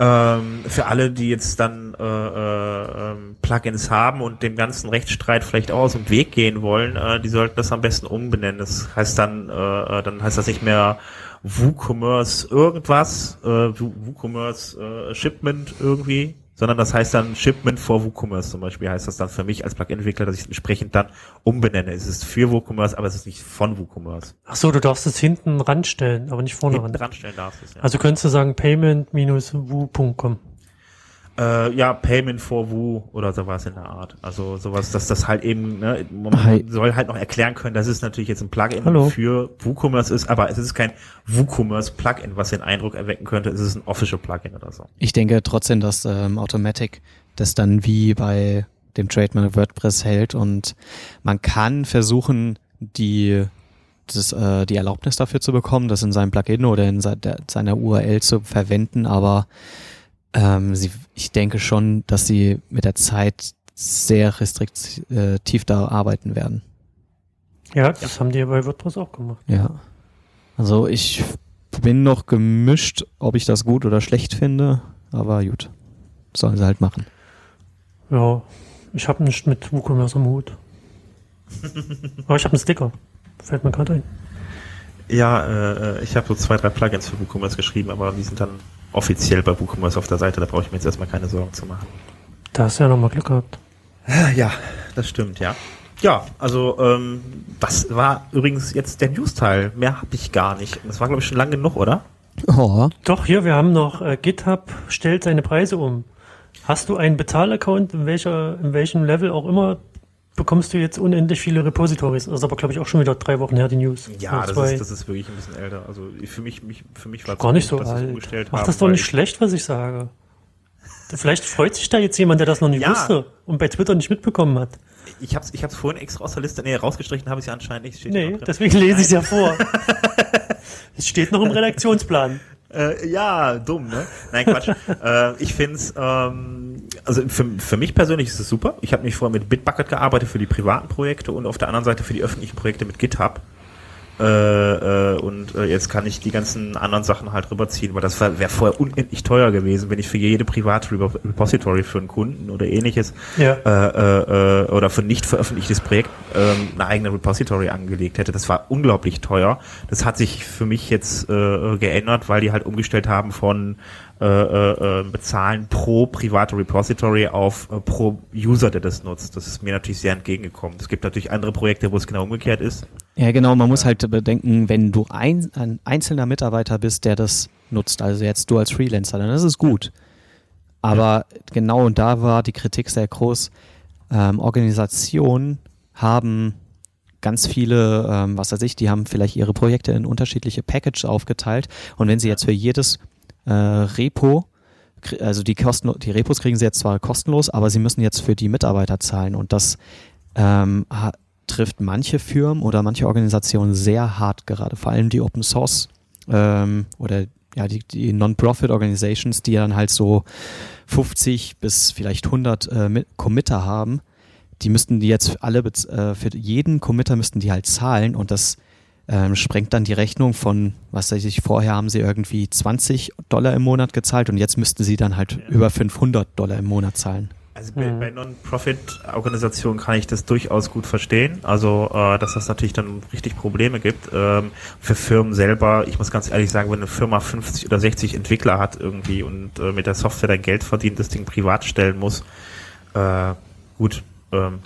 Ähm, für alle, die jetzt dann äh, äh, ähm, Plugins haben und dem ganzen Rechtsstreit vielleicht auch aus dem Weg gehen wollen, äh, die sollten das am besten umbenennen. Das heißt dann, äh, äh, dann heißt das nicht mehr WooCommerce irgendwas, äh, Woo- WooCommerce äh, Shipment irgendwie, sondern das heißt dann Shipment for WooCommerce zum Beispiel heißt das dann für mich als Plugin-Entwickler, dass ich es entsprechend dann umbenenne. Es ist für WooCommerce, aber es ist nicht von WooCommerce. Ach so, du darfst es hinten ranstellen, aber nicht vorne Hinten ran. dran stellen darfst du es, ja. Also könntest du sagen payment-woo.com. Äh, ja, Payment for Woo oder sowas in der Art. Also sowas, dass das halt eben, ne, man Hi. soll halt noch erklären können, dass es natürlich jetzt ein Plugin Hallo. für WooCommerce ist, aber es ist kein WooCommerce Plugin, was den Eindruck erwecken könnte, es ist ein Official Plugin oder so. Ich denke trotzdem, dass ähm, Automatic das dann wie bei dem Trademark WordPress hält und man kann versuchen, die das, äh, die Erlaubnis dafür zu bekommen, das in seinem Plugin oder in se seiner URL zu verwenden, aber ähm, sie, ich denke schon, dass sie mit der Zeit sehr restriktiv da arbeiten werden. Ja, das haben die bei WordPress auch gemacht. Ja. Also ich bin noch gemischt, ob ich das gut oder schlecht finde, aber gut. Sollen sie halt machen. Ja, ich habe nicht mit WooCommerce am Hut. Aber ich habe einen Sticker. Fällt mir gerade ein. Ja, äh, ich habe so zwei, drei Plugins für WooCommerce geschrieben, aber die sind dann offiziell bei WooCommerce auf der Seite, da brauche ich mir jetzt erstmal keine Sorgen zu machen. Da hast du ja nochmal Glück gehabt. Ja, das stimmt, ja. Ja, also ähm, das war übrigens jetzt der News-Teil. Mehr habe ich gar nicht. Das war, glaube ich, schon lang genug, oder? Oh, Doch, hier, wir haben noch äh, GitHub stellt seine Preise um. Hast du einen Bezahlaccount, in, welcher, in welchem Level auch immer, bekommst du jetzt unendlich viele Repositories. Das ist aber, glaube ich, auch schon wieder drei Wochen her, die News. Ja, Oder das ist, das ist wirklich ein bisschen älter. Also für mich, mich für mich war Gar nicht so es alt. umgestellt Mach das doch nicht ich- schlecht, was ich sage. Vielleicht freut sich da jetzt jemand, der das noch nicht Ja. wusste und bei Twitter nicht mitbekommen hat. Ich hab's, ich hab's vorhin extra aus der Liste, nee, rausgestrichen habe ich ja anscheinend nicht. Steht Nee, deswegen lese ich es ja vor. Es steht noch im Redaktionsplan. Äh, ja, dumm, ne? Nein, Quatsch. äh, ich find's, ähm, also für, für mich persönlich ist es super. Ich habe mich vorher mit Bitbucket gearbeitet für die privaten Projekte und auf der anderen Seite für die öffentlichen Projekte mit GitHub. Äh, äh, und äh, jetzt kann ich die ganzen anderen Sachen halt rüberziehen, weil das wäre vorher unendlich teuer gewesen, wenn ich für jede private Repo- Repository für einen Kunden oder ähnliches Ja. äh, äh, oder für nicht veröffentlichtes Projekt ähm, eine eigene Repository angelegt hätte. Das war unglaublich teuer. Das hat sich für mich jetzt äh, geändert, weil die halt umgestellt haben von äh, äh, äh, bezahlen pro private Repository auf äh, pro User, der das nutzt. Das ist mir natürlich sehr entgegengekommen. Es gibt natürlich andere Projekte, wo es genau umgekehrt ist. Ja, genau, man muss halt bedenken, wenn du ein, ein einzelner Mitarbeiter bist, der das nutzt, also jetzt du als Freelancer, dann ist es gut. Aber genau und da war die Kritik sehr groß. Ähm, Organisationen haben ganz viele, ähm, was weiß ich, die haben vielleicht ihre Projekte in unterschiedliche Packages aufgeteilt und wenn sie jetzt für jedes äh, Repo, also die, Kosten, die Repos kriegen sie jetzt zwar kostenlos, aber sie müssen jetzt für die Mitarbeiter zahlen. Und das ähm, trifft manche Firmen oder manche Organisationen sehr hart gerade, vor allem die Open Source ähm, oder ja, die, die Non-Profit Organizations, die dann halt so 50 bis vielleicht 100 äh, mit- Committer haben, die müssten die jetzt alle, äh, für jeden Committer müssten die halt zahlen. Und das ähm, sprengt dann die Rechnung von, was weiß ich, vorher haben sie irgendwie 20 Dollar im Monat gezahlt und jetzt müssten sie dann halt über 500 Dollar im Monat zahlen. Also bei, Mhm. bei Non-Profit-Organisationen kann ich das durchaus gut verstehen. Also, äh, dass das natürlich dann richtig Probleme gibt. Ähm, für Firmen selber, ich muss ganz ehrlich sagen, wenn eine Firma 50 oder 60 Entwickler hat irgendwie und äh, mit der Software dann Geld verdient, das Ding privat stellen muss, äh, gut. Ähm,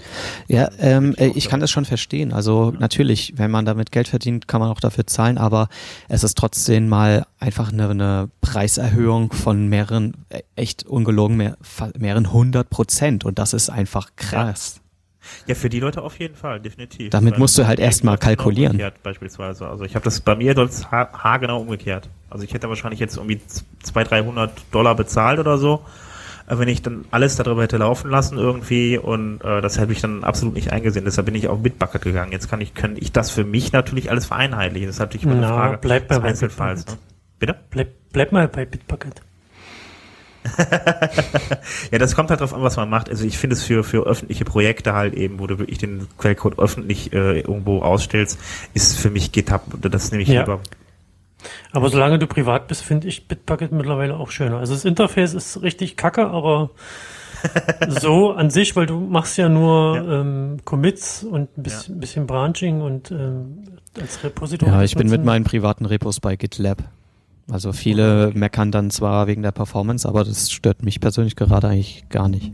Ja, ähm, äh, ich kann das schon verstehen. Also natürlich, wenn man damit Geld verdient, kann man auch dafür zahlen, aber es ist trotzdem mal einfach eine, eine Preiserhöhung von mehreren, äh, echt ungelogen, mehr, mehreren hundert Prozent und das ist einfach krass. ja, für die Leute auf jeden Fall, definitiv. Damit Weil musst du halt bei erst mal Leuten genau kalkulieren. Umgekehrt, beispielsweise. Also ich habe das bei mir ha haargenau umgekehrt. Also ich hätte wahrscheinlich jetzt irgendwie 200, 300 Dollar bezahlt oder so, äh, wenn ich dann alles darüber hätte laufen lassen irgendwie und äh, das hätte ich dann absolut nicht eingesehen. Deshalb bin ich auf Bitbucket gegangen. Jetzt kann ich, kann ich das für mich natürlich alles vereinheitlichen. Das ist natürlich immer eine Na, Frage bleib bei des Einzelfalls. Ne? Bitte? Bleib, bleib mal bei Bitbucket. Ja, das kommt halt drauf an, was man macht. Also ich finde es für, für öffentliche Projekte halt eben, wo du wirklich den Quellcode öffentlich äh, irgendwo ausstellst, ist für mich GitHub, das nehme ich Ja. lieber. Aber solange du privat bist, finde ich Bitbucket mittlerweile auch schöner. Also das Interface ist richtig kacke, aber so an sich, weil du machst ja nur Ja. Ähm, Commits und ein bisschen, bisschen Branching und ähm, als Repository. Ja, ich bin mit meinen privaten Repos bei GitLab. Also viele meckern dann zwar wegen der Performance, aber das stört mich persönlich gerade eigentlich gar nicht.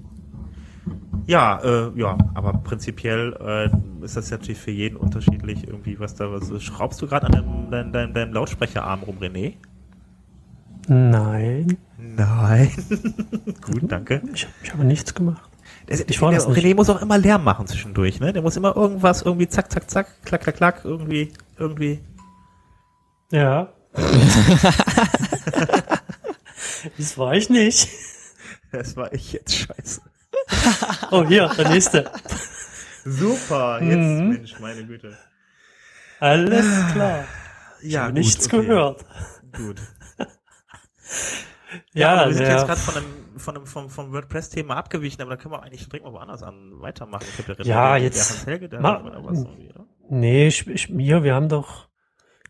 Ja, äh, ja, aber prinzipiell äh, ist das natürlich für jeden unterschiedlich irgendwie, was da was ist. Schraubst du gerade an deinem, deinem, deinem, deinem Lautsprecherarm rum, René? Nein, Nein. Gut, danke. ich, ich habe nichts gemacht. Der, Ich war der, nicht. René muss auch immer Lärm machen zwischendurch, ne? Der muss immer irgendwas irgendwie zack, zack, zack, klack, klack, klack, irgendwie, irgendwie. Ja. das war ich nicht. Das war ich jetzt scheiße. Oh, hier, der nächste. Super, jetzt, Mhm. Mensch, meine Güte. Alles klar. Ja, gut, Nichts okay. gehört. Gut. Ja, aber wir sind der- jetzt gerade von einem, von einem, vom, vom WordPress-Thema abgewichen, aber da können wir eigentlich direkt mal woanders an weitermachen. Ich Ja, der jetzt Hans Helge, der ma- was? Nee, ich, ich, mir, wir haben doch.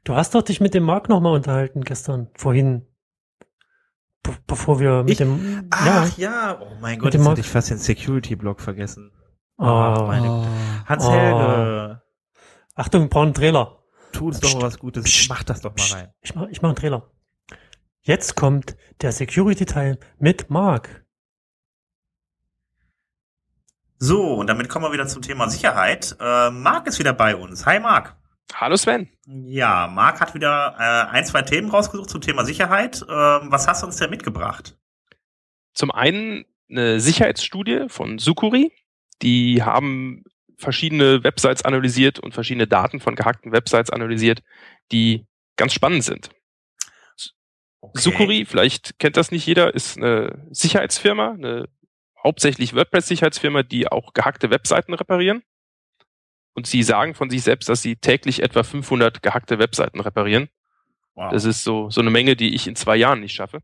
Du hast doch dich mit dem Marc nochmal unterhalten gestern, vorhin. Be bevor wir mit Ich? dem. Ach ja, oh mein Gott, jetzt Mark- hätte ich fast den Security-Block vergessen. ja. Oh, Oh, meine. Hans Oh. Helge, Achtung, wir brauchen einen Trailer. tu uns doch mal was Gutes, psst, mach das doch mal Psst, rein. Ich mach, ich mach einen Trailer. Jetzt kommt der Security-Teil mit Marc. So, und damit kommen wir wieder zum Thema Sicherheit. Äh, Marc ist wieder bei uns. Hi Marc. Hallo Sven. Ja, Marc hat wieder äh, ein, zwei Themen rausgesucht zum Thema Sicherheit. Ähm, was hast du uns denn mitgebracht? Zum einen eine Sicherheitsstudie von Sucuri. Die haben verschiedene Websites analysiert und verschiedene Daten von gehackten Websites analysiert, die ganz spannend sind. Okay. Sucuri, vielleicht kennt das nicht jeder, ist eine Sicherheitsfirma, eine hauptsächlich WordPress-Sicherheitsfirma, die auch gehackte Webseiten reparieren. Und sie sagen von sich selbst, dass sie täglich etwa 500 gehackte Webseiten reparieren. Wow. Das ist so, so eine Menge, die ich in zwei Jahren nicht schaffe.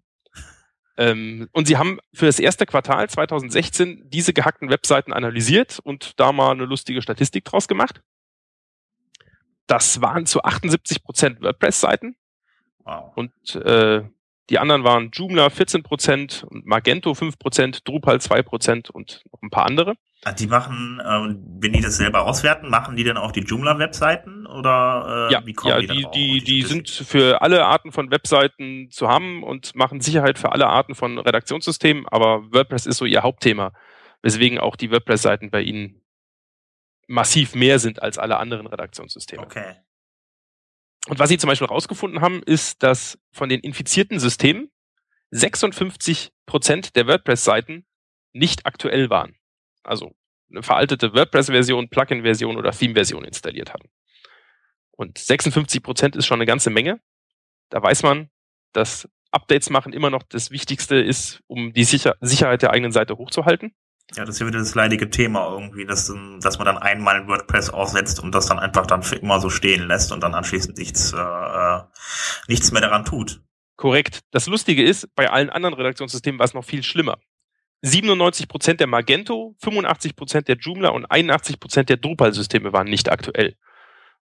Ähm, und sie haben für das erste Quartal 2016 diese gehackten Webseiten analysiert und da mal eine lustige Statistik draus gemacht. Das waren zu 78 Prozent WordPress-Seiten wow. und äh, die anderen waren Joomla 14 Prozent und Magento 5 Prozent, Drupal 2 Prozent und noch ein paar andere. Ah, Die machen, ähm, wenn die das selber auswerten, machen die dann auch die Joomla-Webseiten oder äh, ja, wie kommen ja, die die, auch die, die sind für alle Arten von Webseiten zu haben und machen Sicherheit für alle Arten von Redaktionssystemen, aber WordPress ist so ihr Hauptthema, weswegen auch die WordPress-Seiten bei ihnen massiv mehr sind als alle anderen Redaktionssysteme. Okay. Und was sie zum Beispiel rausgefunden haben, ist, dass von den infizierten Systemen 56 Prozent der WordPress-Seiten nicht aktuell waren. Also eine veraltete WordPress-Version, Plugin-Version oder Theme-Version installiert hatten. Und 56 Prozent ist schon eine ganze Menge. Da weiß man, dass Updates machen immer noch das Wichtigste ist, um die Sicher Sicherheit der eigenen Seite hochzuhalten. Ja, das ist ja wieder das leidige Thema irgendwie, dass, ähm, dass man dann einmal ein WordPress aussetzt und das dann einfach dann für immer so stehen lässt und dann anschließend nichts, äh, äh, nichts mehr daran tut. Korrekt. Das Lustige ist, bei allen anderen Redaktionssystemen war es noch viel schlimmer. 97 Prozent der Magento, 85 Prozent der Joomla und 81 Prozent der Drupal-Systeme waren nicht aktuell.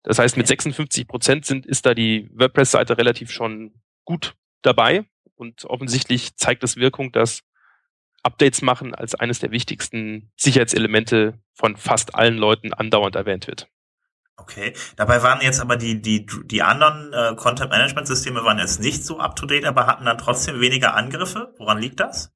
Das heißt, mit 56 Prozent sind, ist da die WordPress-Seite relativ schon gut dabei und offensichtlich zeigt es Wirkung, dass Updates machen als eines der wichtigsten Sicherheitselemente von fast allen Leuten andauernd erwähnt wird. Okay. Dabei waren jetzt aber die, die, die anderen äh, Content-Management-Systeme waren jetzt nicht so up-to-date, aber hatten dann trotzdem weniger Angriffe. Woran liegt das?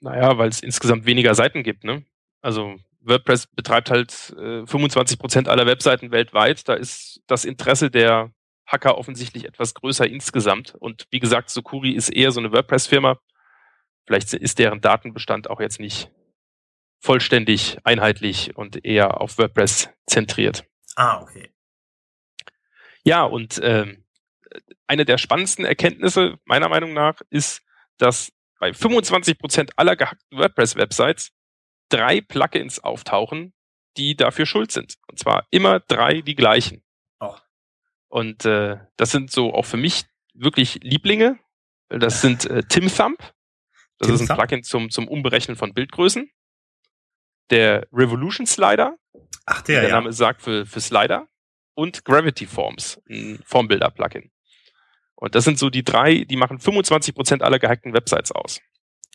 Naja, weil es insgesamt weniger Seiten gibt, ne? Also WordPress betreibt halt äh, 25 Prozent aller Webseiten weltweit. Da ist das Interesse der Hacker offensichtlich etwas größer insgesamt. Und wie gesagt, Sukuri ist eher so eine WordPress-Firma. Vielleicht ist deren Datenbestand auch jetzt nicht vollständig einheitlich und eher auf WordPress zentriert. Ah, okay. Ja, und ähm, eine der spannendsten Erkenntnisse meiner Meinung nach ist, dass bei 25 Prozent aller gehackten WordPress-Websites drei Plugins auftauchen, die dafür schuld sind. Und zwar immer drei die gleichen. Oh. Und äh, das sind so auch für mich wirklich Lieblinge. Das sind äh, TimThumb. Das ist ein? Plugin zum, zum Umberechnen von Bildgrößen. Der Revolution Slider, Ach, der, der ja. Name sagt, für, für Slider. Und Gravity Forms, ein Formbilder-Plugin. Und das sind so die drei, die machen 25 Prozent aller gehackten Websites aus.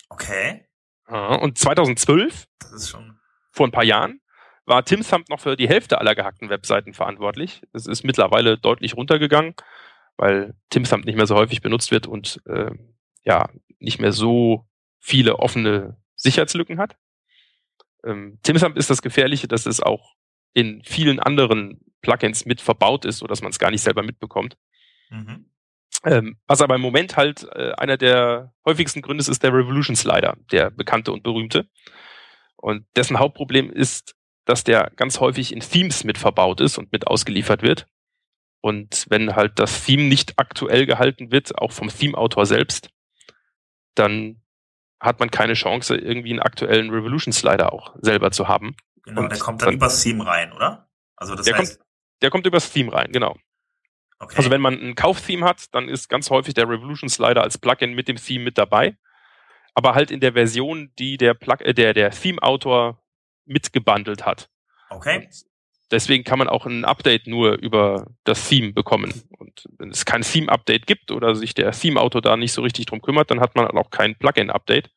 Okay. Und 2012, Das ist schon. vor ein paar Jahren, war Tim Thumb noch für die Hälfte aller gehackten Webseiten verantwortlich. Es ist mittlerweile deutlich runtergegangen, weil Tim Thumb nicht mehr so häufig benutzt wird und äh, ja nicht mehr so viele offene Sicherheitslücken hat. Ähm, Tim Thumb ist das Gefährliche, dass es auch in vielen anderen Plugins mit verbaut ist, sodass man es gar nicht selber mitbekommt. Mhm. Ähm, was aber im Moment halt äh, einer der häufigsten Gründe ist, ist der Revolution Slider, der bekannte und berühmte. Und dessen Hauptproblem ist, dass der ganz häufig in Themes mit verbaut ist und mit ausgeliefert wird. Und wenn halt das Theme nicht aktuell gehalten wird, auch vom Theme-Autor selbst, dann hat man keine Chance, irgendwie einen aktuellen Revolution Slider auch selber zu haben. Genau, Und der kommt dann, dann- übers Theme rein, oder? Also das Der heißt, Der kommt übers Theme rein, genau. Okay. Also wenn man ein Kauftheme hat, dann ist ganz häufig der Revolution Slider als Plugin mit dem Theme mit dabei. Aber halt in der Version, die der, Plug äh, der, der Theme-Autor mitgebundelt hat. Okay. Und deswegen kann man auch ein Update nur über das Theme bekommen. Und wenn es kein Theme-Update gibt oder sich der Theme-Autor da nicht so richtig drum kümmert, dann hat man auch kein Plugin-Update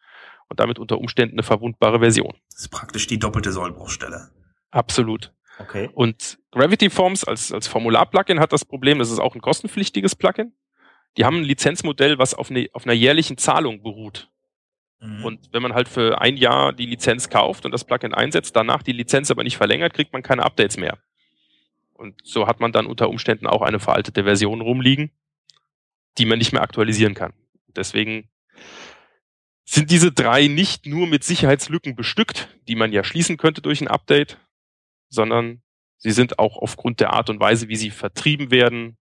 und damit unter Umständen eine verwundbare Version. Das ist praktisch die doppelte Sollbruchstelle. Absolut. Okay. Und Gravity Forms als, als Formular-Plugin hat das Problem, das ist auch ein kostenpflichtiges Plugin. Die haben ein Lizenzmodell, was auf, eine, auf einer jährlichen Zahlung beruht. Mhm. Und wenn man halt für ein Jahr die Lizenz kauft und das Plugin einsetzt, danach die Lizenz aber nicht verlängert, kriegt man keine Updates mehr. Und so hat man dann unter Umständen auch eine veraltete Version rumliegen, die man nicht mehr aktualisieren kann. Deswegen sind diese drei nicht nur mit Sicherheitslücken bestückt, die man ja schließen könnte durch ein Update, sondern sie sind auch aufgrund der Art und Weise, wie sie vertrieben werden,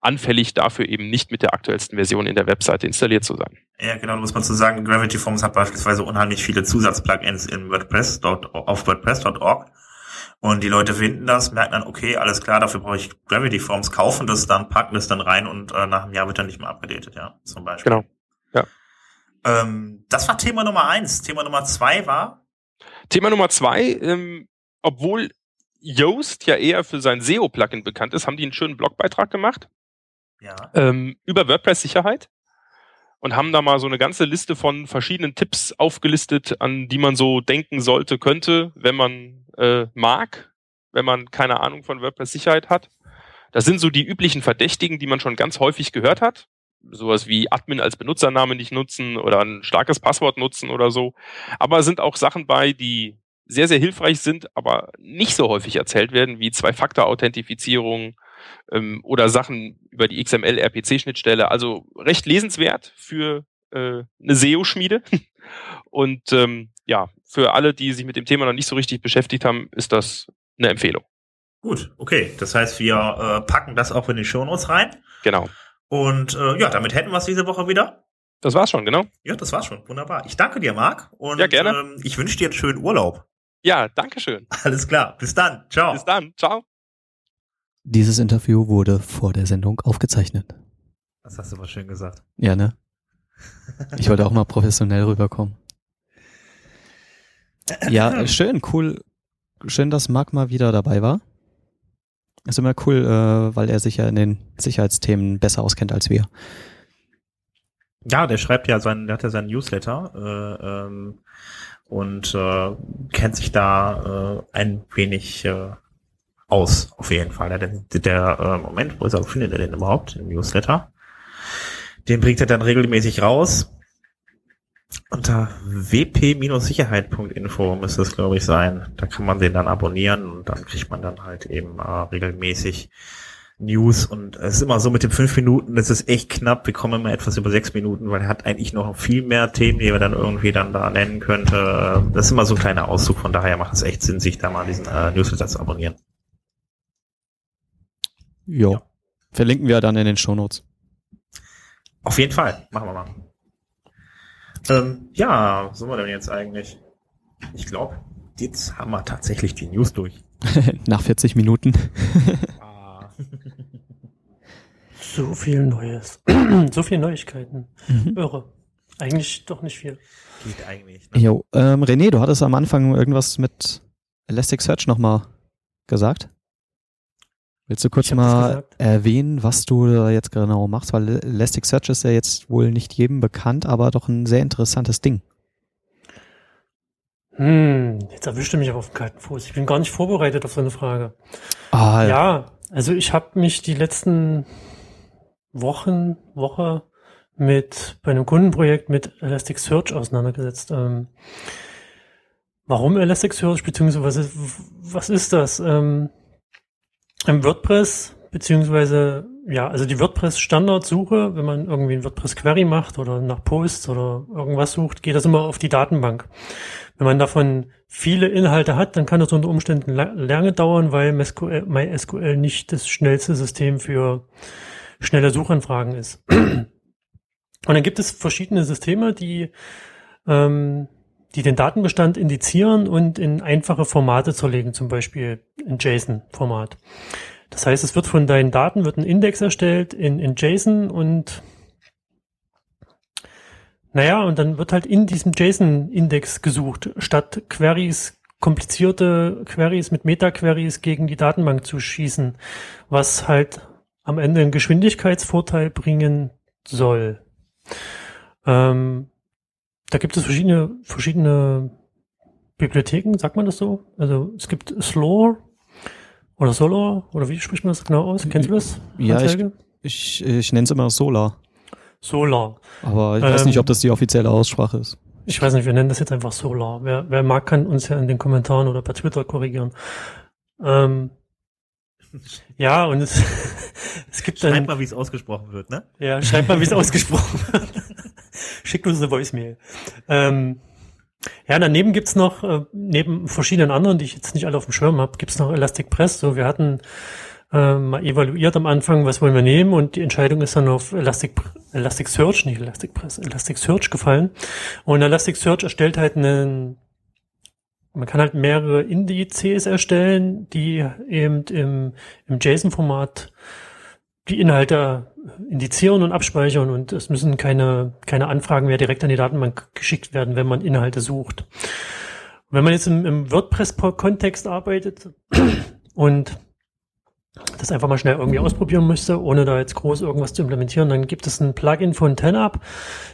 anfällig dafür eben nicht mit der aktuellsten Version in der Webseite installiert zu sein. Ja, genau, da muss man zu sagen, Gravity Forms hat beispielsweise unheimlich viele Zusatzplugins in WordPress, auf WordPress.org. Und die Leute finden das, merken dann, okay, alles klar, dafür brauche ich Gravity Forms, kaufen das dann, packen das dann rein und äh, nach einem Jahr wird dann nicht mehr abgedatet, ja, zum Beispiel. Genau. Ja. Ähm, das war Thema Nummer eins. Thema Nummer zwei war? Thema Nummer zwei, ähm, obwohl Yoast ja eher für sein SEO-Plugin bekannt ist, haben die einen schönen Blogbeitrag gemacht. Ja. Ähm, über WordPress-Sicherheit und haben da mal so eine ganze Liste von verschiedenen Tipps aufgelistet, an die man so denken sollte, könnte, wenn man äh, mag, wenn man keine Ahnung von WordPress-Sicherheit hat. Das sind so die üblichen Verdächtigen, die man schon ganz häufig gehört hat. Sowas wie Admin als Benutzername nicht nutzen oder ein starkes Passwort nutzen oder so. Aber es sind auch Sachen bei, die sehr, sehr hilfreich sind, aber nicht so häufig erzählt werden, wie Zwei-Faktor-Authentifizierung ähm, oder Sachen über die XML-RPC-Schnittstelle. Also recht lesenswert für äh, eine SEO-Schmiede. Und ähm, ja, für alle, die sich mit dem Thema noch nicht so richtig beschäftigt haben, ist das eine Empfehlung. Gut, okay. Das heißt, wir äh, packen das auch in die Shownotes rein. Genau. Und äh, ja, damit hätten wir es diese Woche wieder. Das war's schon, genau. Ja, das war's schon. Wunderbar. Ich danke dir, Marc. Und ja, gerne. Ähm, ich wünsche dir einen schönen Urlaub. Ja, danke schön. Alles klar. Bis dann. Ciao. Bis dann. Ciao. Dieses Interview wurde vor der Sendung aufgezeichnet. Das hast du aber schön gesagt. Ja, ne? Ich wollte auch mal professionell rüberkommen. Ja, schön, cool. Schön, dass Marc mal wieder dabei war. Ist immer cool, äh, weil er sich ja in den Sicherheitsthemen besser auskennt als wir. Ja, der schreibt ja seinen, der hat ja seinen Newsletter äh, ähm, und äh, kennt sich da äh, ein wenig äh, aus, auf jeden Fall. Der, der äh, Moment, wo ist er, findet er den überhaupt, im Newsletter? Den bringt er dann regelmäßig raus. Unter wp-sicherheit.info müsste es, glaube ich, sein. Da kann man den dann abonnieren und dann kriegt man dann halt eben äh, regelmäßig News und es ist immer so mit den fünf Minuten, das ist echt knapp. Wir kommen immer etwas über sechs Minuten, weil er hat eigentlich noch viel mehr Themen, die wir dann irgendwie dann da nennen könnte. Das ist immer so ein kleiner Auszug, von daher macht es echt Sinn, sich da mal diesen äh, Newsletter zu abonnieren. Jo. Ja. Verlinken wir dann in den Shownotes. Auf jeden Fall, machen wir mal. Ähm, ja, so wir denn jetzt eigentlich? Ich glaube, jetzt haben wir tatsächlich die News durch. Nach 40 Minuten. So viel Neues. so viele Neuigkeiten. Mhm. Irre. Eigentlich doch nicht viel. Geht eigentlich. Ne? Jo, ähm, René, du hattest am Anfang irgendwas mit Elasticsearch nochmal gesagt. Willst du kurz mal erwähnen, was du da jetzt genau machst? Weil Elasticsearch ist ja jetzt wohl nicht jedem bekannt, aber doch ein sehr interessantes Ding. Hm, jetzt erwischte mich auf den kalten Fuß. Ich bin gar nicht vorbereitet auf so eine Frage. Ah, ja, also ich habe mich die letzten Wochen, Woche mit bei einem Kundenprojekt mit Elasticsearch auseinandergesetzt. Ähm, warum Elasticsearch, beziehungsweise was ist das? Ähm, Im WordPress, beziehungsweise ja, also die WordPress-Standardsuche, wenn man irgendwie ein WordPress-Query macht oder nach Posts oder irgendwas sucht, geht das immer auf die Datenbank. Wenn man davon viele Inhalte hat, dann kann das unter Umständen lange dauern, weil MySQL nicht das schnellste System für schnelle Suchanfragen ist. Und dann gibt es verschiedene Systeme, die, ähm, die den Datenbestand indizieren und in einfache Formate zerlegen, zum Beispiel in JSON-Format. Das heißt, es wird von deinen Daten wird ein Index erstellt in, in JSON und naja, und dann wird halt in diesem JSON-Index gesucht, statt Queries, komplizierte Queries mit Meta-Queries gegen die Datenbank zu schießen, was halt am Ende einen Geschwindigkeitsvorteil bringen soll. Ähm, da gibt es verschiedene, verschiedene Bibliotheken, sagt man das so? Also es gibt Slore oder Solar oder wie spricht man das genau aus? Kennst du das? Ja, ich, ich, ich nenne es immer Solar. Solar. Aber ich weiß nicht, ob ähm, das die offizielle Aussprache ist. Ich weiß nicht, wir nennen das jetzt einfach Solar. Wer, wer mag, kann uns ja in den Kommentaren oder per Twitter korrigieren. Ähm, ja, und es, es gibt dann. Schreibt mal, wie es ausgesprochen wird, ne? Ja, schreibt mal, wie es ausgesprochen wird. Schickt uns eine Voicemail. Ähm, ja, daneben gibt's noch, äh, neben verschiedenen anderen, die ich jetzt nicht alle auf dem Schirm habe, gibt's noch Elastic Press. So, wir hatten äh, mal evaluiert am Anfang, was wollen wir nehmen und die Entscheidung ist dann auf Elastic, Elasticsearch, nicht Elastic Press, Elasticsearch gefallen. Und Elasticsearch erstellt halt einen, man kann halt mehrere Indizes erstellen, die eben im, im JSON-Format die Inhalte indizieren und abspeichern und es müssen keine, keine Anfragen mehr direkt an die Datenbank geschickt werden, wenn man Inhalte sucht. Wenn man jetzt im, im WordPress-Kontext arbeitet und das einfach mal schnell irgendwie ausprobieren möchte, ohne da jetzt groß irgendwas zu implementieren, dann gibt es ein Plugin von TenUp,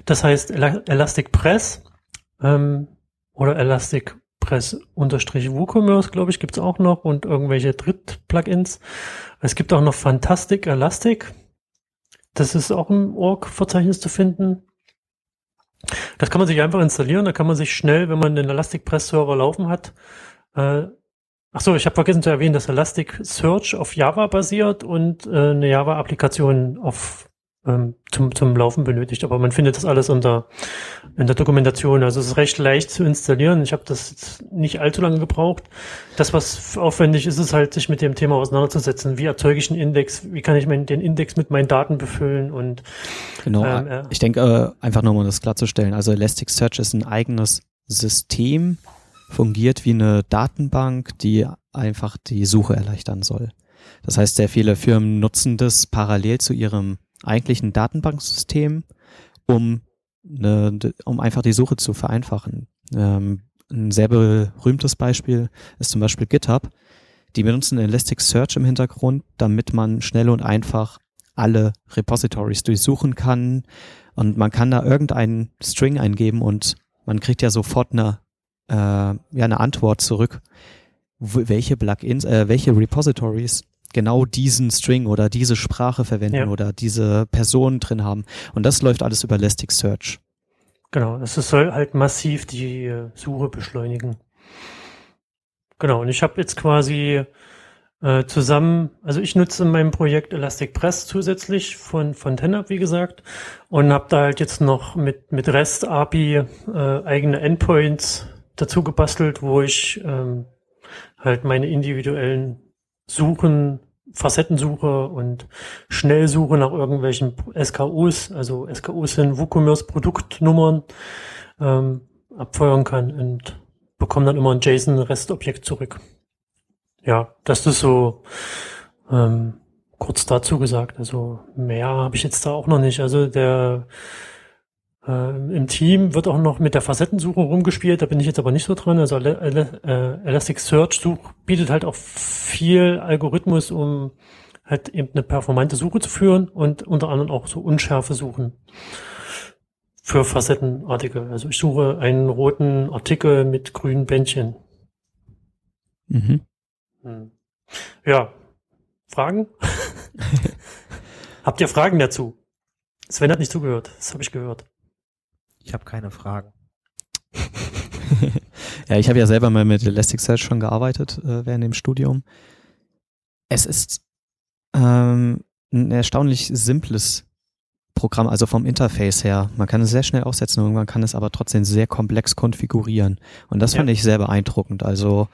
das heißt Elastic Press ähm, oder Elastic Press unterstrich WooCommerce, glaube ich, gibt es auch noch und irgendwelche Dritt-Plugins. Es gibt auch noch Fantastic Elastic. Das ist auch im Org-Verzeichnis zu finden. Das kann man sich einfach installieren. Da kann man sich schnell, wenn man den Elastic Press Server laufen hat, äh, Ach so, ich habe vergessen zu erwähnen, dass Elasticsearch auf Java basiert und äh, eine Java-Applikation auf ähm, zum, zum Laufen benötigt. Aber man findet das alles unter in der Dokumentation. Also es ist recht leicht zu installieren. Ich habe das jetzt nicht allzu lange gebraucht. Das, was aufwendig ist, ist halt, sich mit dem Thema auseinanderzusetzen. Wie erzeuge ich einen Index? Wie kann ich meinen, den Index mit meinen Daten befüllen? Und genau. Ähm, äh, ich denke, äh, einfach nochmal um das klarzustellen. Also Elasticsearch ist ein eigenes System, fungiert wie eine Datenbank, die einfach die Suche erleichtern soll. Das heißt, sehr viele Firmen nutzen das parallel zu ihrem eigentlichen Datenbanksystem, um, eine, um einfach die Suche zu vereinfachen. Ähm, ein sehr berühmtes Beispiel ist zum Beispiel GitHub. Die benutzen Elasticsearch im Hintergrund, damit man schnell und einfach alle Repositories durchsuchen kann und man kann da irgendeinen String eingeben und man kriegt ja sofort eine äh, ja eine Antwort zurück, welche Plugins, äh, welche Repositories genau diesen String oder diese Sprache verwenden ja. oder diese Person drin haben. Und das läuft alles über Elasticsearch. Genau, es soll halt massiv die äh, Suche beschleunigen. Genau, und ich habe jetzt quasi äh, zusammen, also ich nutze in meinem Projekt Elastic Press zusätzlich von, von TenUp, wie gesagt, und habe da halt jetzt noch mit, mit REST API äh, eigene Endpoints dazu gebastelt, wo ich ähm, halt meine individuellen Suchen, Facettensuche und Schnellsuche nach irgendwelchen SKUs, also SKUs sind WooCommerce Produktnummern, ähm, abfeuern kann und bekomme dann immer ein JSON-Restobjekt zurück. Ja, das ist so ähm, kurz dazu gesagt. Also mehr habe ich jetzt da auch noch nicht. Also der äh, Im Team wird auch noch mit der Facettensuche rumgespielt, da bin ich jetzt aber nicht so dran. Also äh, Elasticsearch Such bietet halt auch viel Algorithmus, um halt eben eine performante Suche zu führen und unter anderem auch so unschärfe Suchen für Facettenartikel. Also ich suche einen roten Artikel mit grünen Bändchen. Mhm. Hm. Ja, Fragen? Habt ihr Fragen dazu? Sven hat nicht zugehört, das habe ich gehört. Ich habe keine Fragen. ja, ich habe ja selber mal mit Elasticsearch schon gearbeitet äh, während dem Studium. Es ist ähm, ein erstaunlich simples Programm, also vom Interface her. Man kann es sehr schnell aufsetzen und man kann es aber trotzdem sehr komplex konfigurieren. Und das ja. fand ich sehr beeindruckend. Also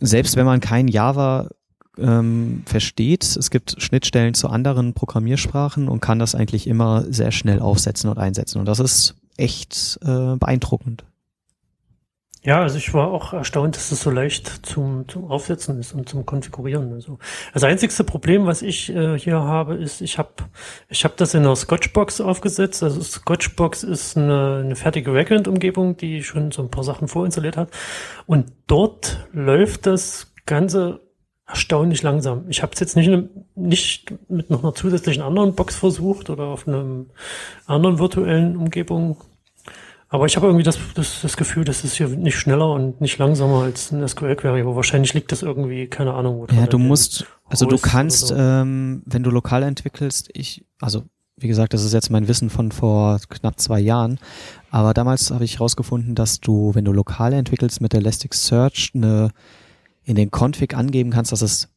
selbst wenn man kein Java ähm, versteht, es gibt Schnittstellen zu anderen Programmiersprachen und kann das eigentlich immer sehr schnell aufsetzen und einsetzen. Und das ist echt äh, beeindruckend. Ja, also ich war auch erstaunt, dass es so leicht zum, zum Aufsetzen ist und zum Konfigurieren. Also das einzigste Problem, was ich äh, hier habe, ist, ich habe ich hab das in einer Scotchbox aufgesetzt. Also Scotchbox ist eine, eine fertige Backend-Umgebung, die schon so ein paar Sachen vorinstalliert hat. Und dort läuft das Ganze erstaunlich langsam. Ich habe es jetzt nicht, nicht mit noch einer zusätzlichen anderen Box versucht oder auf einem anderen virtuellen Umgebung aber ich habe irgendwie das, das, das Gefühl, das ist hier nicht schneller und nicht langsamer als ein SQL-Query, aber wahrscheinlich liegt das irgendwie, keine Ahnung. Wo ja, du musst, also du kannst, so. ähm, wenn du lokal entwickelst, ich, also wie gesagt, das ist jetzt mein Wissen von vor knapp zwei Jahren, aber damals habe ich herausgefunden, dass du, wenn du lokal entwickelst mit Elasticsearch, eine, in den Config angeben kannst, dass es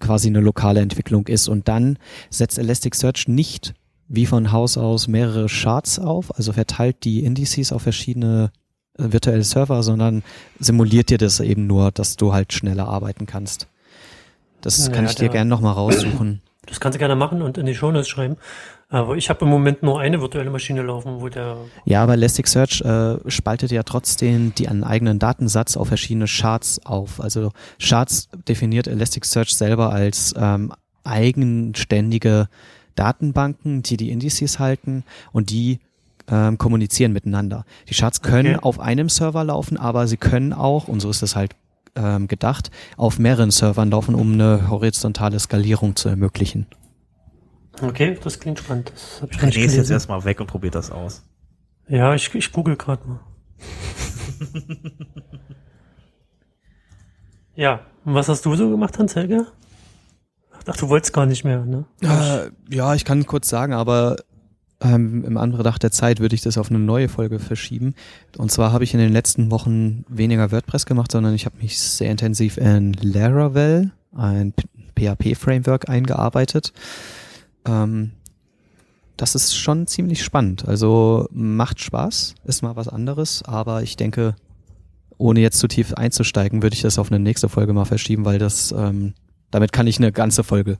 quasi eine lokale Entwicklung ist und dann setzt Elasticsearch nicht wie von Haus aus mehrere Charts auf, also verteilt die Indices auf verschiedene äh, virtuelle Server, sondern simuliert dir das eben nur, dass du halt schneller arbeiten kannst. Das naja, kann ich dir gerne nochmal raussuchen. Das kannst du gerne machen und in die Shownotes schreiben. Aber ich habe im Moment nur eine virtuelle Maschine laufen, wo der. Ja, aber Elasticsearch äh, spaltet ja trotzdem die einen eigenen Datensatz auf verschiedene Charts auf. Also Charts definiert Elasticsearch selber als ähm, eigenständige Datenbanken, die die Indices halten und die ähm, kommunizieren miteinander. Die Charts können okay. auf einem Server laufen, aber sie können auch, und so ist es halt ähm, gedacht, auf mehreren Servern laufen, um eine horizontale Skalierung zu ermöglichen. Okay, das klingt spannend. Das hab ich René ist jetzt erstmal weg und probiert das aus. Ja, ich, ich google gerade mal. ja, und was hast du so gemacht, Hans Helge? Ach, du wolltest gar nicht mehr, ne? Äh, ja, ich kann kurz sagen, aber ähm, im Anbetracht der Zeit würde ich das auf eine neue Folge verschieben. Und zwar habe ich in den letzten Wochen weniger WordPress gemacht, sondern ich habe mich sehr intensiv in Laravel, ein PHP-Framework, eingearbeitet. Ähm, das ist schon ziemlich spannend. Also macht Spaß, ist mal was anderes, aber ich denke, ohne jetzt zu tief einzusteigen, würde ich das auf eine nächste Folge mal verschieben, weil das ähm, damit kann ich eine ganze Folge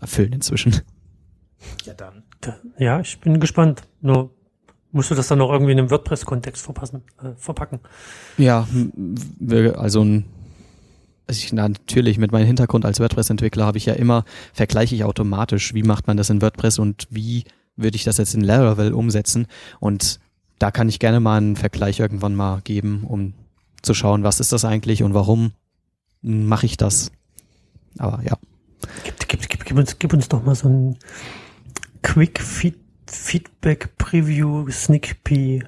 erfüllen inzwischen. Ja, dann. Ja, ich bin gespannt. Nur musst du das dann noch irgendwie in einem WordPress-Kontext verpassen, äh, verpacken. Ja, also ein also ich, natürlich mit meinem Hintergrund als WordPress-Entwickler habe ich ja immer, vergleiche ich automatisch, wie macht man das in WordPress und wie würde ich das jetzt in Laravel umsetzen. Und da kann ich gerne mal einen Vergleich irgendwann mal geben, um zu schauen, was ist das eigentlich und warum mache ich das. Aber ja. Gib, gib, gib, gib, uns, gib uns doch mal so ein Quick Feed, Feedback Preview Sneak Pea.